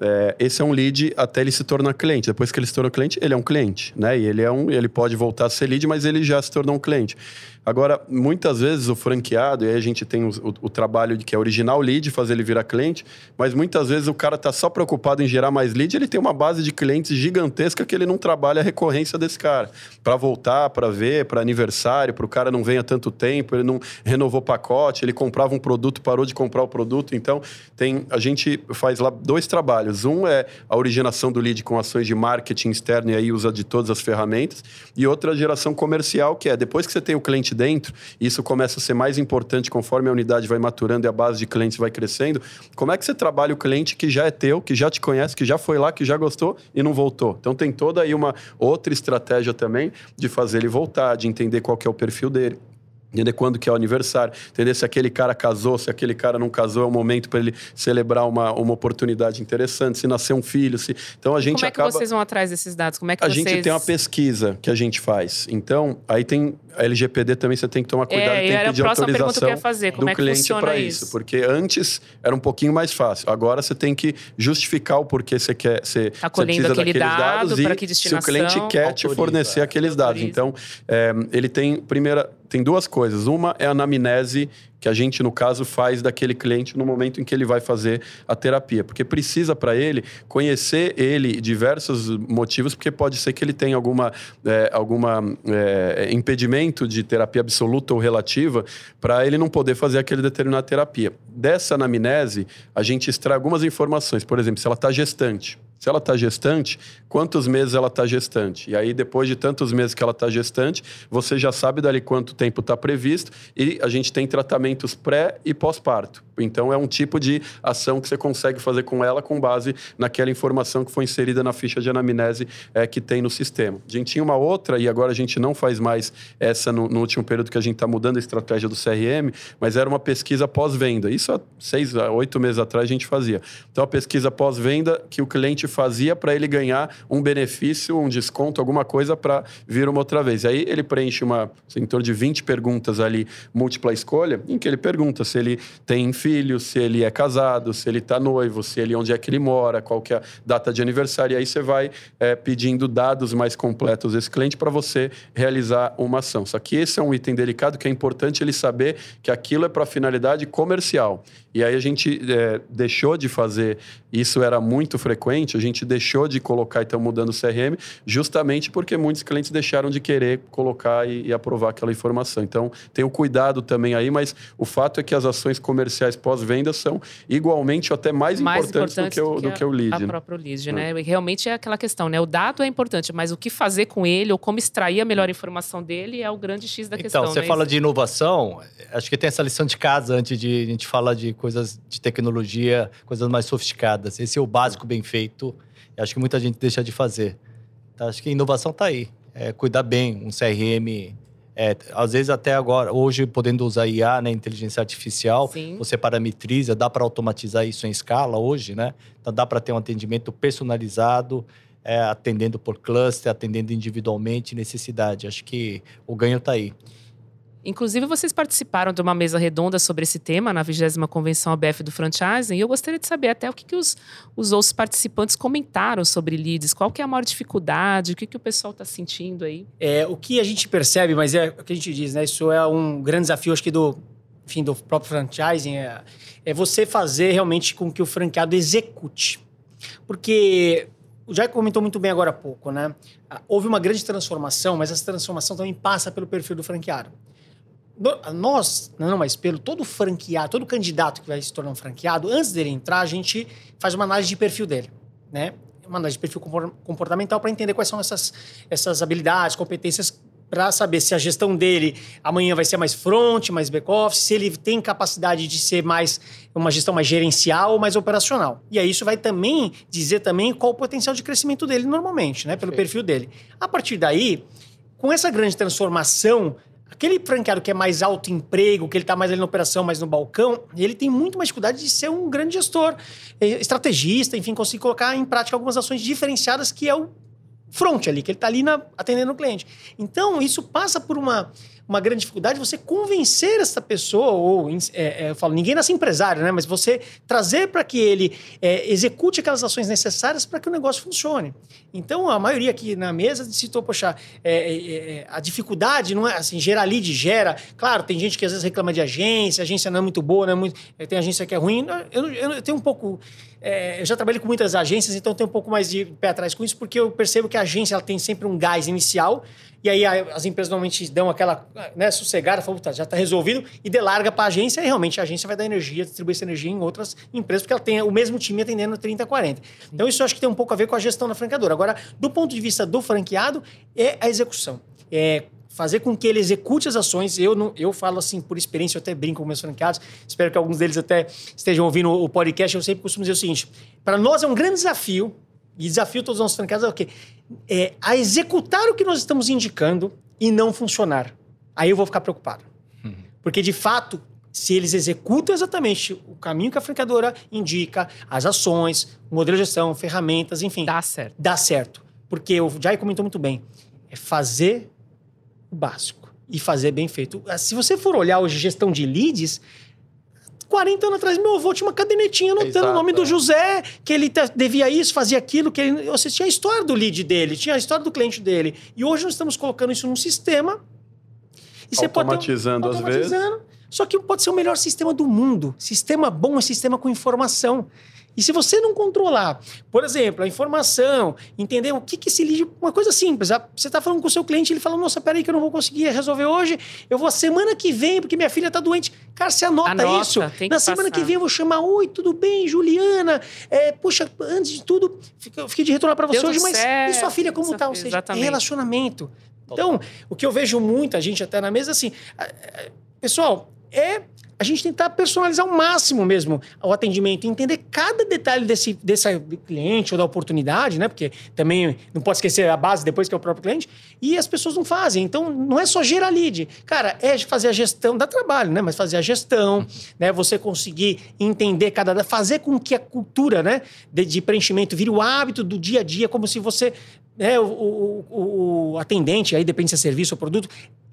É, esse é um lead até ele se tornar cliente. Depois que ele se tornou cliente, ele é um cliente, né? E ele é um, ele pode voltar a ser lead, mas ele já se tornou um cliente. Agora, muitas vezes o franqueado, e aí a gente tem o, o, o trabalho de que é original lead, fazer ele virar cliente, mas muitas vezes o cara está só preocupado em gerar mais lead, ele tem uma base de clientes gigantesca que ele não trabalha a recorrência desse cara. Para voltar, para ver, para aniversário, para o cara não venha tanto tempo, ele não renovou pacote, ele comprava um produto, parou de comprar o produto. Então, tem a gente faz lá dois trabalhos. Um é a originação do lead com ações de marketing externo e aí usa de todas as ferramentas. E outra geração comercial, que é depois que você tem o cliente dentro, isso começa a ser mais importante conforme a unidade vai maturando e a base de clientes vai crescendo. Como é que você trabalha o cliente que já é teu, que já te conhece, que já foi lá, que já gostou e não voltou? Então tem toda aí uma outra estratégia também de fazer ele voltar, de entender qual que é o perfil dele entender quando que é o aniversário, entender se aquele cara casou, se aquele cara não casou, é o momento para ele celebrar uma, uma oportunidade interessante, se nascer um filho, se... Então a gente Como é acaba... que vocês vão atrás desses dados? Como é que a vocês... gente tem uma pesquisa que a gente faz. Então, aí tem a LGPD também você tem que tomar cuidado, é, tem que pedir autorização fazer. Como do é cliente para isso? isso, porque antes era um pouquinho mais fácil. Agora você tem que justificar o porquê você quer, você, tá você precisa daqueles dado, dados e se o cliente quer te fornecer aqueles dados. Então, é, ele tem primeira tem duas coisas. Uma é a anamnese que a gente, no caso, faz daquele cliente no momento em que ele vai fazer a terapia. Porque precisa para ele conhecer ele diversos motivos, porque pode ser que ele tenha alguma, é, alguma é, impedimento de terapia absoluta ou relativa para ele não poder fazer aquele determinada terapia. Dessa anamnese, a gente extrai algumas informações. Por exemplo, se ela está gestante. Se ela está gestante, quantos meses ela está gestante? E aí, depois de tantos meses que ela está gestante, você já sabe dali quanto tempo está previsto e a gente tem tratamentos pré e pós-parto. Então, é um tipo de ação que você consegue fazer com ela com base naquela informação que foi inserida na ficha de anamnese é, que tem no sistema. A gente tinha uma outra, e agora a gente não faz mais essa no, no último período que a gente está mudando a estratégia do CRM, mas era uma pesquisa pós-venda. Isso há seis, oito meses atrás a gente fazia. Então, a pesquisa pós-venda que o cliente fazia para ele ganhar um benefício, um desconto, alguma coisa para vir uma outra vez. Aí ele preenche uma, em torno de 20 perguntas ali, múltipla escolha, em que ele pergunta se ele tem filho, se ele é casado, se ele está noivo, se ele onde é que ele mora, qual que é a data de aniversário. E aí você vai é, pedindo dados mais completos desse cliente para você realizar uma ação. Só que esse é um item delicado que é importante ele saber que aquilo é para finalidade comercial. E aí a gente é, deixou de fazer, isso era muito frequente, gente deixou de colocar e estamos mudando o CRM, justamente porque muitos clientes deixaram de querer colocar e, e aprovar aquela informação. Então, tem o cuidado também aí, mas o fato é que as ações comerciais pós-venda são igualmente ou até mais, Mais importantes, do que, o, do que o lead. A né? própria lead, né? E Realmente é aquela questão, né? O dado é importante, mas o que fazer com ele ou como extrair a melhor informação dele é o grande X da questão. Então, você né? fala de inovação, acho que tem essa lição de casa antes de a gente falar de coisas de tecnologia, coisas mais sofisticadas. Esse é o básico bem feito. Acho que muita gente deixa de fazer. Então, acho que a inovação está aí. É cuidar bem, um CRM. é, às vezes até agora, hoje podendo usar IA, né, inteligência artificial, Sim. você parametriza, dá para automatizar isso em escala hoje, né? Então dá para ter um atendimento personalizado, é, atendendo por cluster, atendendo individualmente necessidade. Acho que o ganho está aí. Inclusive, vocês participaram de uma mesa redonda sobre esse tema na 20 Convenção ABF do Franchising. E eu gostaria de saber até o que, que os, os outros participantes comentaram sobre leads. Qual que é a maior dificuldade? O que, que o pessoal está sentindo aí? É, o que a gente percebe, mas é o que a gente diz, né? Isso é um grande desafio, acho que do, enfim, do próprio franchising, é, é você fazer realmente com que o franqueado execute. Porque o Jair comentou muito bem agora há pouco, né? Houve uma grande transformação, mas essa transformação também passa pelo perfil do franqueado. Nós, não, mas pelo todo franqueado, todo candidato que vai se tornar um franqueado, antes dele entrar, a gente faz uma análise de perfil dele, né? Uma análise de perfil compor- comportamental para entender quais são essas, essas habilidades, competências para saber se a gestão dele amanhã vai ser mais front, mais back-office, se ele tem capacidade de ser mais uma gestão mais gerencial ou mais operacional. E aí isso vai também dizer também qual o potencial de crescimento dele normalmente, né? Pelo perfil dele. A partir daí, com essa grande transformação, aquele franqueado que é mais alto emprego, que ele está mais ali na operação, mais no balcão, ele tem muito mais dificuldade de ser um grande gestor, eh, estrategista, enfim, conseguir colocar em prática algumas ações diferenciadas que é o front ali, que ele está ali na- atendendo o cliente. Então, isso passa por uma, uma grande dificuldade você convencer essa pessoa, ou é, é, eu falo, ninguém nasce empresário, né? Mas você trazer para que ele é, execute aquelas ações necessárias para que o negócio funcione. Então, a maioria aqui na mesa citou, poxa, é, é, é, a dificuldade não é assim, gerar lead, gera. Claro, tem gente que às vezes reclama de agência, agência não é muito boa, não é muito, tem agência que é ruim. Eu, eu, eu tenho um pouco. É, eu já trabalhei com muitas agências, então tenho um pouco mais de pé atrás com isso, porque eu percebo que a agência ela tem sempre um gás inicial, e aí as empresas normalmente dão aquela né, sossegada, falam, tá, já está resolvido, e delarga para a agência, e realmente a agência vai dar energia, distribuir essa energia em outras empresas, porque ela tem o mesmo time atendendo 30, 40. Então isso eu acho que tem um pouco a ver com a gestão da franqueadora. Agora, do ponto de vista do franqueado, é a execução. É fazer com que ele execute as ações. Eu não, eu falo assim por experiência, eu até brinco com meus franqueados. Espero que alguns deles até estejam ouvindo o podcast. Eu sempre costumo dizer o seguinte: para nós é um grande desafio e desafio todos os nossos franqueados é o quê? É a executar o que nós estamos indicando e não funcionar. Aí eu vou ficar preocupado. Porque, de fato, se eles executam exatamente o caminho que a franqueadora indica, as ações, o modelo de gestão, ferramentas, enfim, Dá certo. dá certo. Porque o Jai comentou muito bem. É fazer básico e fazer bem feito. Ah, Se você for olhar hoje gestão de leads, 40 anos atrás, meu avô tinha uma cadernetinha anotando Exato, o nome do é. José, que ele devia isso, fazia aquilo, que ele, você tinha a história do lead dele, tinha a história do cliente dele. E hoje nós estamos colocando isso num sistema. E você pode ter Automatizando às vezes. automatizando. Só que pode ser o melhor sistema do mundo. Sistema bom é sistema com informação. E se você não controlar, por exemplo, a informação, entender o que, que esse lead. Uma coisa simples. Você está falando com o seu cliente, ele fala: Nossa, peraí, que eu não vou conseguir resolver hoje. Eu vou semana que vem, porque minha filha está doente. Cara, você anota, Anota, isso. Na semana passar. que vem eu vou chamar: Oi, tudo bem, Juliana? É, puxa, antes de tudo, eu fiquei de retornar para você Deu hoje, mas e sua filha como sua tá? Ou seja, é exatamente. relacionamento. Então, o que eu vejo muita gente até na mesa, assim, pessoal, é a gente tentar personalizar ao máximo mesmo o atendimento, entender cada detalhe desse, desse cliente ou da oportunidade, né? Porque também não pode esquecer a base depois que é o próprio cliente, e as pessoas não fazem. Então, não é só gerar lead. Cara, é fazer a gestão, dá trabalho, né? Mas fazer a gestão, né? Você conseguir entender cada... Fazer com que a cultura, né? De, de preenchimento vire o hábito do dia a dia, como se você... Né, o, o, o- o atendente, aí depende se é serviço ou produto,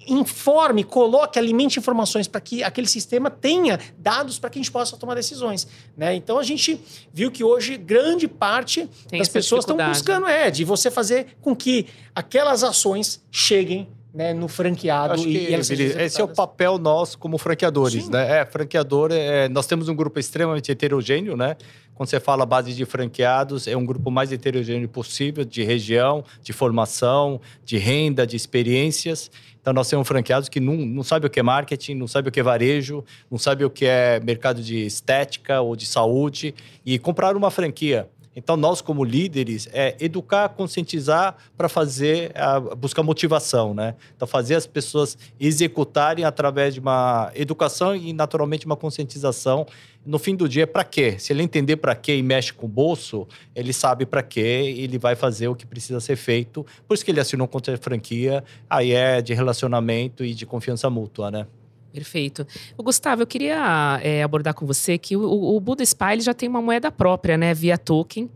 informe, coloque, alimente informações para que aquele sistema tenha dados para que a gente possa tomar decisões. Né? Então a gente viu que hoje grande parte Tem das pessoas estão buscando é de você fazer com que aquelas ações cheguem né, no franqueado Acho e, que, e elas sejam Vili, esse é o papel nosso como franqueadores, Sim. né? É, franqueador, é, nós temos um grupo extremamente heterogêneo, né? Quando você fala base de franqueados, é um grupo mais heterogêneo possível, de região, de formação, de renda, de experiências. Então, nós temos franqueados que não, não sabem o que é marketing, não sabem o que é varejo, não sabem o que é mercado de estética ou de saúde e compraram uma franquia. Então, nós, como líderes, é educar, conscientizar para fazer, a, buscar motivação, né? Então, fazer as pessoas executarem através de uma educação e, naturalmente, uma conscientização. No fim do dia, para quê? Se ele entender para quê e mexe com o bolso, ele sabe para quê e ele vai fazer o que precisa ser feito. Por isso que ele assinou um contrato de franquia, aí é de relacionamento e de confiança mútua, né? Perfeito. O Gustavo, eu queria é, abordar com você que o, o Buda Spy já tem uma moeda própria, né, via token.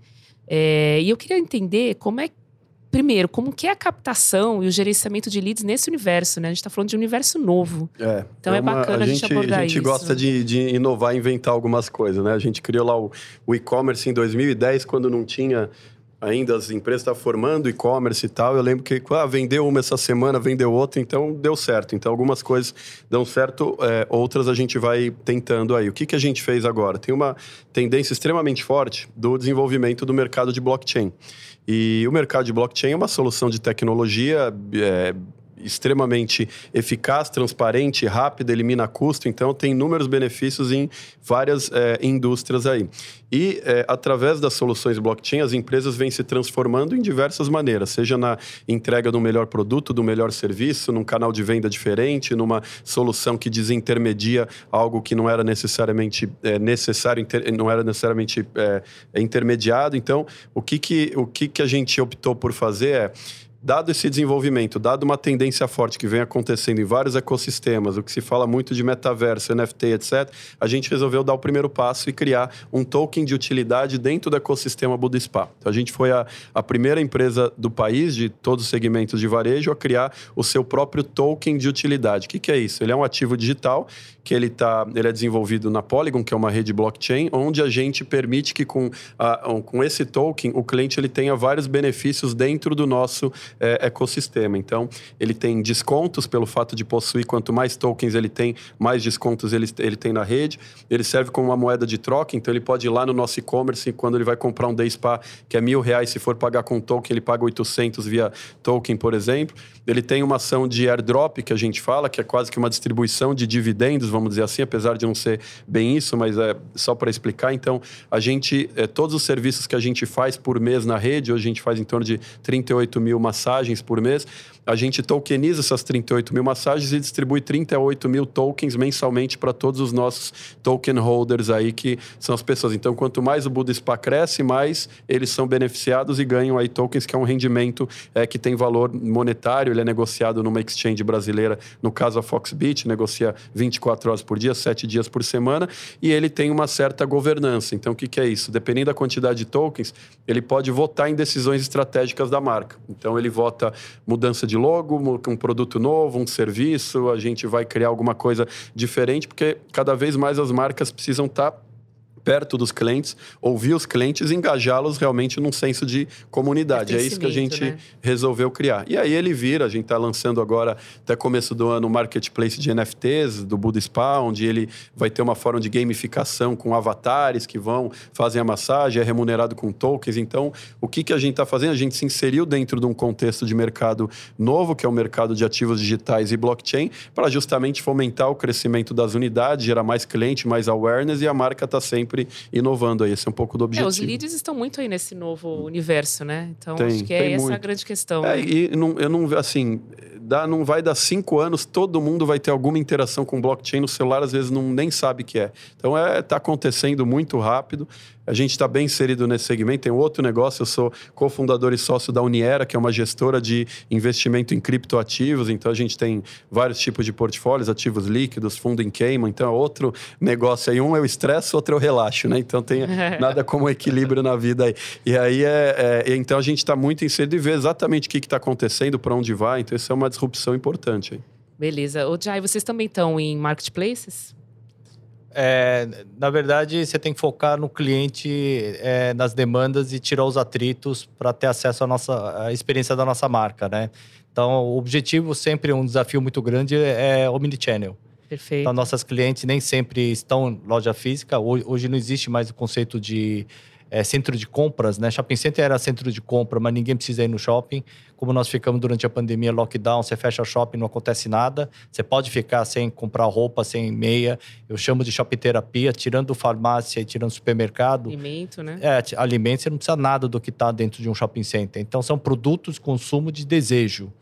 É, e eu queria entender como é, primeiro, como que é a captação e o gerenciamento de leads nesse universo, né? A gente está falando de um universo novo. É, então é, é uma, bacana a gente, a gente abordar isso. A gente isso. gosta de, de, inovar, inventar algumas coisas, né? A gente criou lá o, o e-commerce em 2010, quando não tinha ainda as empresas estavam formando e-commerce e tal. Eu lembro que ah, vendeu uma essa semana, vendeu outra, então deu certo. Então algumas coisas dão certo, é, outras a gente vai tentando aí. O que, que a gente fez agora? Tem uma tendência extremamente forte do desenvolvimento do mercado de blockchain. E o mercado de blockchain é uma solução de tecnologia. É, extremamente eficaz, transparente, rápida, elimina custo, então tem inúmeros benefícios em várias é, indústrias aí. E é, através das soluções blockchain, as empresas vêm se transformando em diversas maneiras, seja na entrega do melhor produto, do melhor serviço, num canal de venda diferente, numa solução que desintermedia algo que não era necessariamente é, necessário, inter, não era necessariamente intermediado. Então, o que, que, o que, que a gente optou por fazer é dado esse desenvolvimento, dado uma tendência forte que vem acontecendo em vários ecossistemas, o que se fala muito de metaverso, NFT, etc., a gente resolveu dar o primeiro passo e criar um token de utilidade dentro do ecossistema Budispa. Então, a gente foi a, a primeira empresa do país, de todos os segmentos de varejo, a criar o seu próprio token de utilidade. O que, que é isso? Ele é um ativo digital que ele, tá, ele é desenvolvido na Polygon, que é uma rede blockchain, onde a gente permite que com, a, com esse token o cliente ele tenha vários benefícios dentro do nosso é, ecossistema. Então, ele tem descontos pelo fato de possuir, quanto mais tokens ele tem, mais descontos ele, ele tem na rede. Ele serve como uma moeda de troca, então ele pode ir lá no nosso e-commerce quando ele vai comprar um Day Spa, que é mil reais, se for pagar com token, ele paga 800 via token, por exemplo. Ele tem uma ação de airdrop, que a gente fala, que é quase que uma distribuição de dividendos, vamos dizer assim, apesar de não ser bem isso, mas é só para explicar. Então, a gente, é, todos os serviços que a gente faz por mês na rede, hoje a gente faz em torno de 38 mil massagens por mês, a gente tokeniza essas 38 mil massagens e distribui 38 mil tokens mensalmente para todos os nossos token holders aí, que são as pessoas. Então, quanto mais o Buda Spa cresce, mais eles são beneficiados e ganham aí tokens, que é um rendimento é, que tem valor monetário, ele é negociado numa exchange brasileira, no caso a Foxbit, negocia 24 horas por dia, 7 dias por semana, e ele tem uma certa governança. Então, o que, que é isso? Dependendo da quantidade de tokens, ele pode votar em decisões estratégicas da marca. Então, ele vota mudança de de logo, um produto novo, um serviço, a gente vai criar alguma coisa diferente, porque cada vez mais as marcas precisam estar tá perto dos clientes, ouvir os clientes e engajá-los realmente num senso de comunidade. É isso que a gente né? resolveu criar. E aí ele vira, a gente está lançando agora, até começo do ano, o marketplace de NFTs do Buda Spa, onde ele vai ter uma forma de gamificação com avatares que vão, fazem a massagem, é remunerado com tokens. Então, o que, que a gente está fazendo? A gente se inseriu dentro de um contexto de mercado novo, que é o mercado de ativos digitais e blockchain, para justamente fomentar o crescimento das unidades, gerar mais cliente, mais awareness, e a marca está sempre sempre inovando aí. Esse é um pouco do objetivo. É, os leads estão muito aí nesse novo universo, né? Então, tem, acho que é essa muito. a grande questão. É, né? E não, eu não, assim, dá, não vai dar cinco anos, todo mundo vai ter alguma interação com blockchain no celular, às vezes não nem sabe o que é. Então, é, tá acontecendo muito rápido. A gente está bem inserido nesse segmento. Tem outro negócio, eu sou cofundador e sócio da Uniera, que é uma gestora de investimento em criptoativos. Então a gente tem vários tipos de portfólios, ativos líquidos, fundo em queima. Então é outro negócio aí. Um é o estresse, outro é o relaxo, né? Então tem nada como equilíbrio na vida aí. E aí é, é então a gente está muito inserido e vê exatamente o que está acontecendo, para onde vai. Então isso é uma disrupção importante. Aí. Beleza. O Jai, vocês também estão em marketplaces? É, na verdade, você tem que focar no cliente, é, nas demandas e tirar os atritos para ter acesso à nossa à experiência da nossa marca, né? Então, o objetivo sempre, um desafio muito grande é omnichannel. Perfeito. Então, nossas clientes nem sempre estão em loja física. Hoje, hoje não existe mais o conceito de é, centro de compras, né? Shopping center era centro de compra, mas ninguém precisa ir no shopping. Como nós ficamos durante a pandemia, lockdown, você fecha o shopping, não acontece nada. Você pode ficar sem comprar roupa, sem meia. Eu chamo de shopping terapia, tirando farmácia e tirando supermercado. Alimento, né? É, alimento, você não precisa nada do que está dentro de um shopping center. Então, são produtos de consumo de desejo.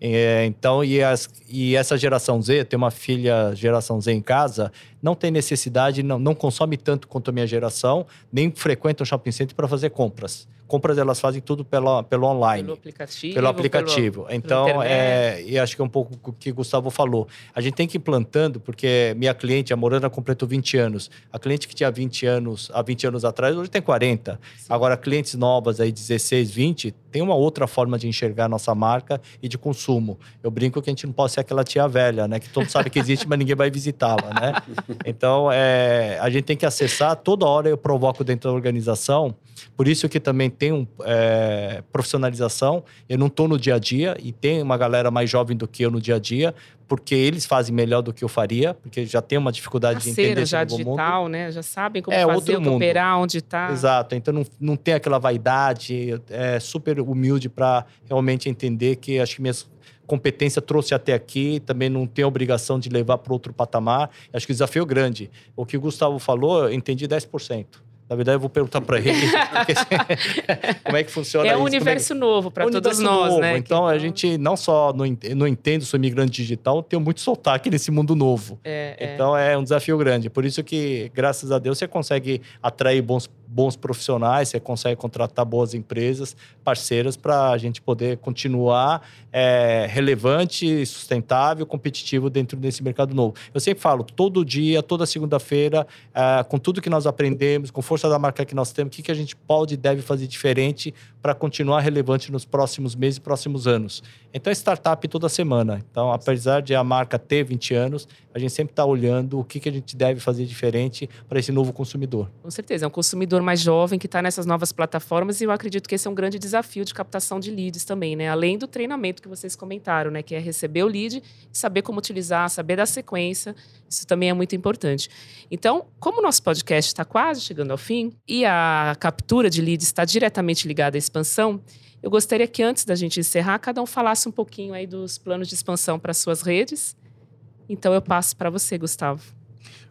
É, então, e, as, e, essa geração Z, tem uma filha geração Z em casa, não tem necessidade, não, não consome tanto quanto a minha geração, nem frequenta o shopping center para fazer compras compras elas fazem tudo pelo, pelo online. Pelo aplicativo. Pelo aplicativo. Pelo, então, pelo é, e acho que é um pouco o que o Gustavo falou. A gente tem que ir implantando, porque minha cliente, a Morana, completou 20 anos. A cliente que tinha 20 anos, há 20 anos atrás, hoje tem 40. Sim. Agora, clientes novas aí, 16, 20, tem uma outra forma de enxergar a nossa marca e de consumo. Eu brinco que a gente não pode ser aquela tia velha, né? Que todo mundo sabe que existe, mas ninguém vai visitá-la, né? Então, é, a gente tem que acessar. Toda hora eu provoco dentro da organização. Por isso que também tem um, é, profissionalização. Eu não estou no dia a dia e tem uma galera mais jovem do que eu no dia a dia, porque eles fazem melhor do que eu faria, porque já tem uma dificuldade de entender já digital, mundo. né? Já sabem como é, fazer, outro operar, onde está. Exato. Então não, não tem aquela vaidade, é super humilde para realmente entender que acho que minhas competência trouxe até aqui, também não tem obrigação de levar para outro patamar. Acho que o desafio é grande. O que o Gustavo falou, eu entendi 10%. Na verdade, eu vou perguntar para ele como é que funciona é isso. Um universo é novo para todos nós, novo. né? Então, a gente não só não, não entende, sou imigrante digital, tenho muito sotaque nesse mundo novo. É, então, é. é um desafio grande. Por isso que, graças a Deus, você consegue atrair bons bons profissionais, você consegue contratar boas empresas, parceiras, para a gente poder continuar é, relevante, sustentável, competitivo dentro desse mercado novo. Eu sempre falo, todo dia, toda segunda-feira, é, com tudo que nós aprendemos, com força da marca que nós temos, o que, que a gente pode e deve fazer diferente para continuar relevante nos próximos meses próximos anos. Então, é startup toda semana. Então, apesar de a marca ter 20 anos, a gente sempre está olhando o que, que a gente deve fazer diferente para esse novo consumidor. Com certeza, é um consumidor mais jovem que está nessas novas plataformas e eu acredito que esse é um grande desafio de captação de leads também, né? Além do treinamento que vocês comentaram, né? Que é receber o lead, saber como utilizar, saber da sequência. Isso também é muito importante. Então, como o nosso podcast está quase chegando ao fim e a captura de leads está diretamente ligada à expansão, eu gostaria que antes da gente encerrar, cada um falasse um pouquinho aí dos planos de expansão para suas redes. Então eu passo para você, Gustavo.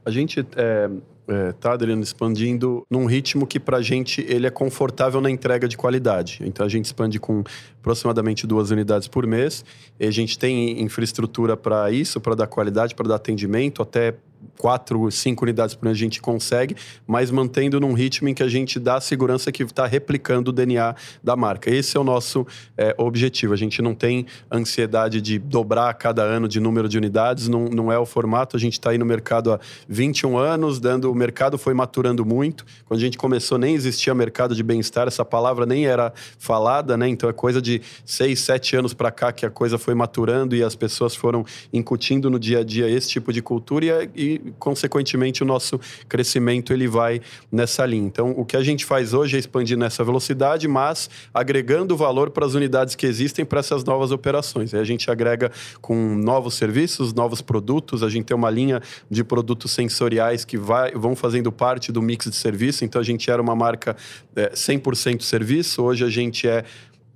A gente é, é, tá, Adriano, expandindo num ritmo que para a gente ele é confortável na entrega de qualidade. Então a gente expande com aproximadamente duas unidades por mês. A gente tem infraestrutura para isso, para dar qualidade, para dar atendimento, até quatro, cinco unidades por ano a gente consegue, mas mantendo num ritmo em que a gente dá a segurança que está replicando o DNA da marca. Esse é o nosso é, objetivo. A gente não tem ansiedade de dobrar cada ano de número de unidades, não, não é o formato. A gente está aí no mercado há 21 anos, dando o mercado foi maturando muito. Quando a gente começou, nem existia mercado de bem-estar, essa palavra nem era falada, né? Então é coisa de seis, sete anos para cá que a coisa foi maturando e as pessoas foram incutindo no dia a dia esse tipo de cultura e, e consequentemente, o nosso crescimento ele vai nessa linha. Então, o que a gente faz hoje é expandir nessa velocidade, mas agregando valor para as unidades que existem para essas novas operações. Aí a gente agrega com novos serviços, novos produtos, a gente tem uma linha de produtos sensoriais que vai, vão fazendo parte do mix de serviço. Então, a gente era uma marca é, 100% serviço, hoje a gente é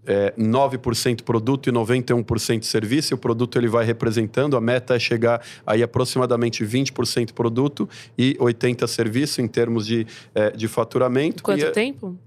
é, 9% produto e 91% serviço, e o produto ele vai representando, a meta é chegar aí aproximadamente 20% produto e 80% serviço em termos de, é, de faturamento. Quanto e, tempo?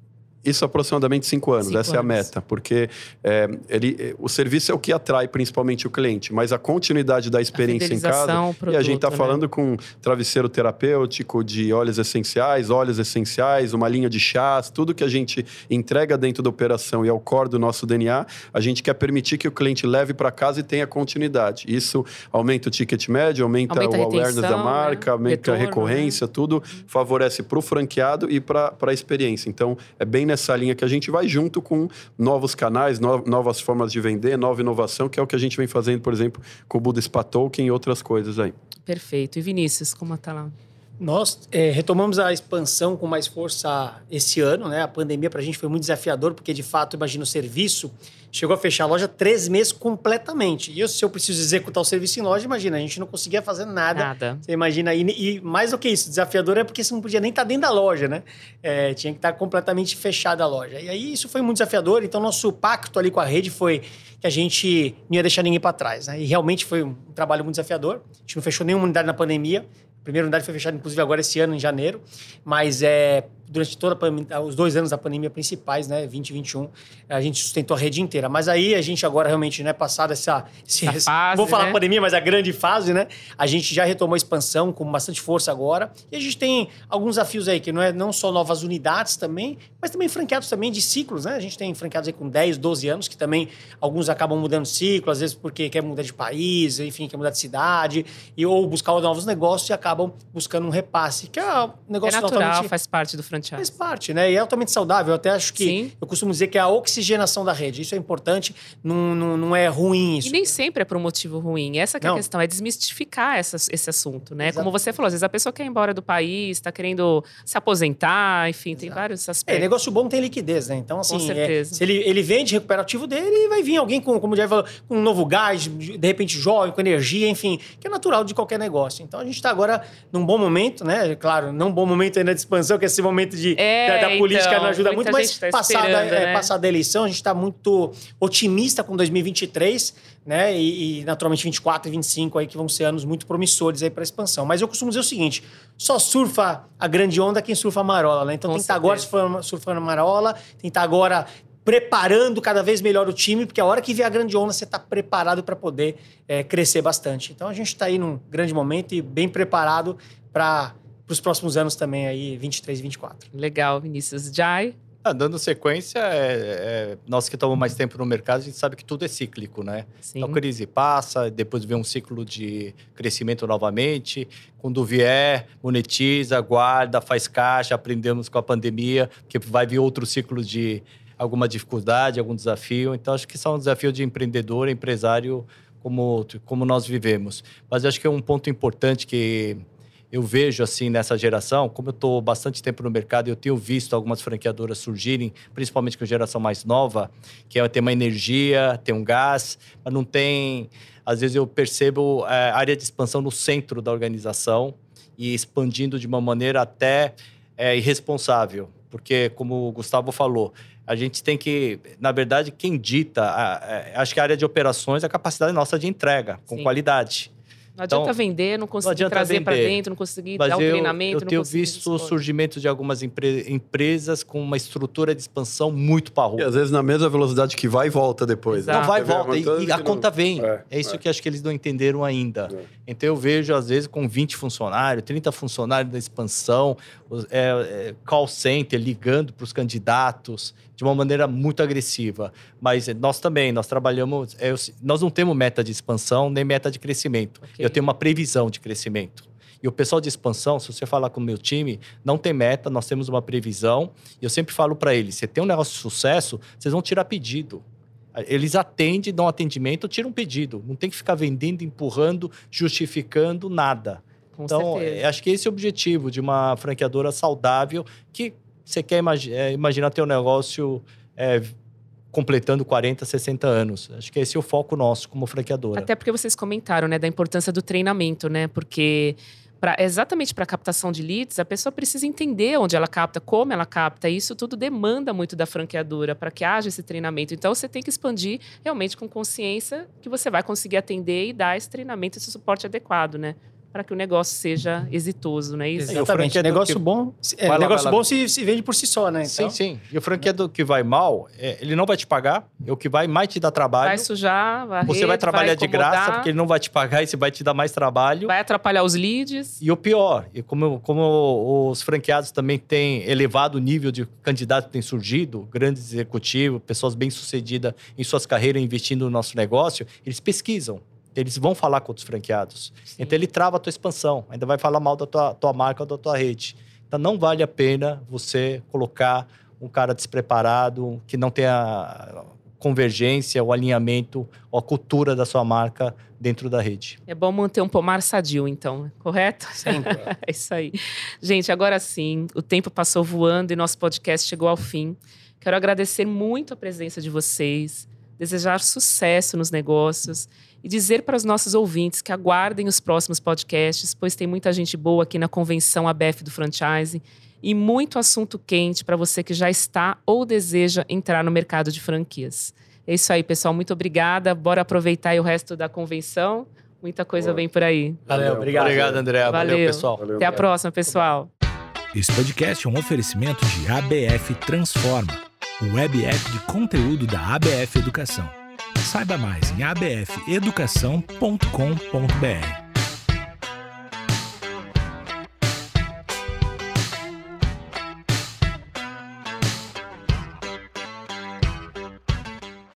Isso aproximadamente cinco anos, cinco essa anos. é a meta, porque é, ele, o serviço é o que atrai principalmente o cliente, mas a continuidade da experiência em casa. Produto, e a gente está né? falando com travesseiro terapêutico, de óleos essenciais, óleos essenciais, uma linha de chás, tudo que a gente entrega dentro da operação e é o core do nosso DNA, a gente quer permitir que o cliente leve para casa e tenha continuidade. Isso aumenta o ticket médio, aumenta, aumenta o awareness da marca, né? aumenta Retorno, a recorrência, né? tudo favorece para o franqueado e para a experiência. Então, é bem nessa linha que a gente vai junto com novos canais, no, novas formas de vender, nova inovação, que é o que a gente vem fazendo, por exemplo, com o Buda Spa Token e outras coisas aí. Perfeito. E Vinícius, como está lá? Nós é, retomamos a expansão com mais força esse ano, né? A pandemia para a gente foi muito desafiador, porque de fato, imagina o serviço chegou a fechar a loja três meses completamente. E eu, se eu preciso executar o serviço em loja, imagina, a gente não conseguia fazer nada. Nada. Você imagina, e, e mais do que isso, desafiador é porque você não podia nem estar dentro da loja, né? É, tinha que estar completamente fechada a loja. E aí isso foi muito desafiador, então nosso pacto ali com a rede foi que a gente não ia deixar ninguém para trás, né? E realmente foi um trabalho muito desafiador. A gente não fechou nenhuma unidade na pandemia. Primeira unidade foi fechada, inclusive, agora esse ano, em janeiro. Mas é, durante toda pandemia, os dois anos da pandemia principais, né, 2021, a gente sustentou a rede inteira. Mas aí a gente agora realmente, né, passado essa, esse, Essa fase, vou falar né? pandemia, mas a grande fase, né, a gente já retomou a expansão com bastante força agora. E a gente tem alguns desafios aí que não é não só novas unidades também, mas também franqueados também de ciclos, né? A gente tem franqueados aí com 10, 12 anos que também alguns acabam mudando ciclo, às vezes porque quer mudar de país, enfim, quer mudar de cidade e ou buscar novos negócios e acabam buscando um repasse, que é um É negócio natural, altamente- faz parte do franchise. faz parte, né? E é altamente saudável. Eu até acho que Sim. eu costumo dizer que é a oxigenação da rede. Isso é importante, não, não, não é ruim isso. E nem sempre é por um motivo ruim. Essa é a questão, é desmistificar essa- esse assunto, né? Exato. Como você falou, às vezes a pessoa quer ir embora do país, está querendo se aposentar, enfim, tem vários É, aspectos. negócio bom tem liquidez, né? Então, assim, é, certeza. se ele, ele vende, recupera o ativo dele, e vai vir alguém com, como já falou, com um novo gás, de repente jovem, com energia, enfim, que é natural de qualquer negócio. Então, a gente está agora num bom momento, né? Claro, não um bom momento ainda de expansão, que esse momento de, É, da, da política então, não ajuda muito, mas tá passada, é, né? passada a eleição, a gente está muito otimista com 2023, né? E, e, naturalmente 24 e 25 aí que vão ser anos muito promissores aí para expansão. Mas eu costumo dizer o seguinte: só surfa a grande onda quem surfa a marola, né? Então Com tem que estar agora certeza. surfando, surfando a marola, tem que estar agora preparando cada vez melhor o time, porque a hora que vier a grande onda, você está preparado para poder é, crescer bastante. Então a gente está aí num grande momento e bem preparado para os próximos anos também aí, 23 e 24. Legal, Vinícius. Jai, Ah, dando sequência, é- é, nós que estamos mais tempo no mercado, a gente sabe que tudo é cíclico, né? sim. Então, crise passa, depois vem um ciclo de crescimento novamente. Quando vier, monetiza, guarda, faz caixa. Aprendemos com a pandemia, que vai vir outro ciclo de alguma dificuldade, algum desafio. Então, acho que são um desafio de empreendedor, empresário, como, como nós vivemos. Mas acho que é um ponto importante que eu vejo assim nessa geração, como eu estou bastante tempo no mercado, eu tenho visto algumas franqueadoras surgirem, principalmente com a geração mais nova, que é, tem uma energia, tem um gás, mas não tem. Às vezes eu percebo é, área de expansão no centro da organização e expandindo de uma maneira até é, irresponsável, porque como o Gustavo falou, a gente tem que, na verdade, quem dita, a- a- acho que a área de operações é a capacidade nossa de entrega com Sim. qualidade. Não adianta Então, vender, não conseguir adianta trazer para dentro, não conseguir Mas dar o treinamento. eu não tenho visto o surgimento de algumas empre- empresas com uma estrutura de expansão muito E parruda. às vezes na mesma velocidade que vai e volta depois. né? Não vai e volta, e, e a conta não- vem. É, É, isso é. que acho que eles não entenderam ainda. É. Então eu vejo, às vezes, com 20 funcionários, 30 funcionários da expansão, é, é, call center ligando para os candidatos de uma maneira muito agressiva. Mas é, nós também, nós trabalhamos. é, nós não temos meta de expansão nem meta de crescimento. Ok. Eu tenho uma previsão de crescimento. E o pessoal de expansão, se você falar com o meu time, não tem meta, nós temos uma previsão. E eu sempre falo para eles: você tem um negócio de sucesso, vocês vão tirar pedido. Eles atendem, dão atendimento, tiram um pedido. Não tem que ficar vendendo, empurrando, justificando nada. Com então, certeza. é, acho que esse é o objetivo de uma franqueadora saudável que você quer imagi é, imaginar ter um negócio é, completando 40, 60 anos. Acho que esse é o foco nosso como franqueadora. Até porque vocês comentaram, né, da importância do treinamento, né? Porque pra, exatamente para captação de leads, a pessoa precisa entender onde ela capta, como ela capta. Isso tudo demanda muito da franqueadora para que haja esse treinamento. Então você tem que expandir realmente com consciência que você vai conseguir atender e dar esse treinamento, esse suporte adequado, né? Para que o negócio seja exitoso, não é isso? E o Exatamente. franqueador Negócio que- bom, é, Vai lá, negócio vai lá. bom se, se vende por si só, né? Sim, Então, sim. E o franqueador que vai mal, é, ele não vai te pagar, é o que vai mais te dar trabalho. Vai sujar, vai Você vai trabalhar de graça, porque ele não vai te pagar e você vai te dar mais trabalho. vai atrapalhar os leads. E o pior, e como, como os franqueados também têm elevado o nível de candidato que tem surgido, grandes executivos, pessoas bem-sucedidas em suas carreiras investindo no nosso negócio, eles pesquisam. Eles vão falar com outros franqueados. Então ele trava a tua expansão, ainda vai falar mal da tua, tua marca ou da tua rede. Então não vale a pena você colocar um cara despreparado, que não tenha convergência, o alinhamento, a cultura da sua marca dentro da rede. É bom manter um pomar sadio, então, correto? Sempre. é isso aí. Gente, agora sim, o tempo passou voando e nosso podcast chegou ao fim. Quero agradecer muito a presença de vocês, desejar sucesso nos negócios e dizer para os nossos ouvintes que aguardem os próximos podcasts, pois tem muita gente boa aqui na convenção ABF do Franchise e muito assunto quente para você que já está ou deseja entrar no mercado de franquias. É isso aí, pessoal. Muito obrigada. Bora aproveitar o resto da convenção. Muita coisa Boa. vem por aí. Valeu, obrigado. Obrigado, André. Valeu, Valeu. pessoal. Valeu. Até a próxima, pessoal. Esse podcast é um oferecimento de ABF Transforma, o web app de conteúdo da ABF Educação. Saiba mais em abfeducação.com.br.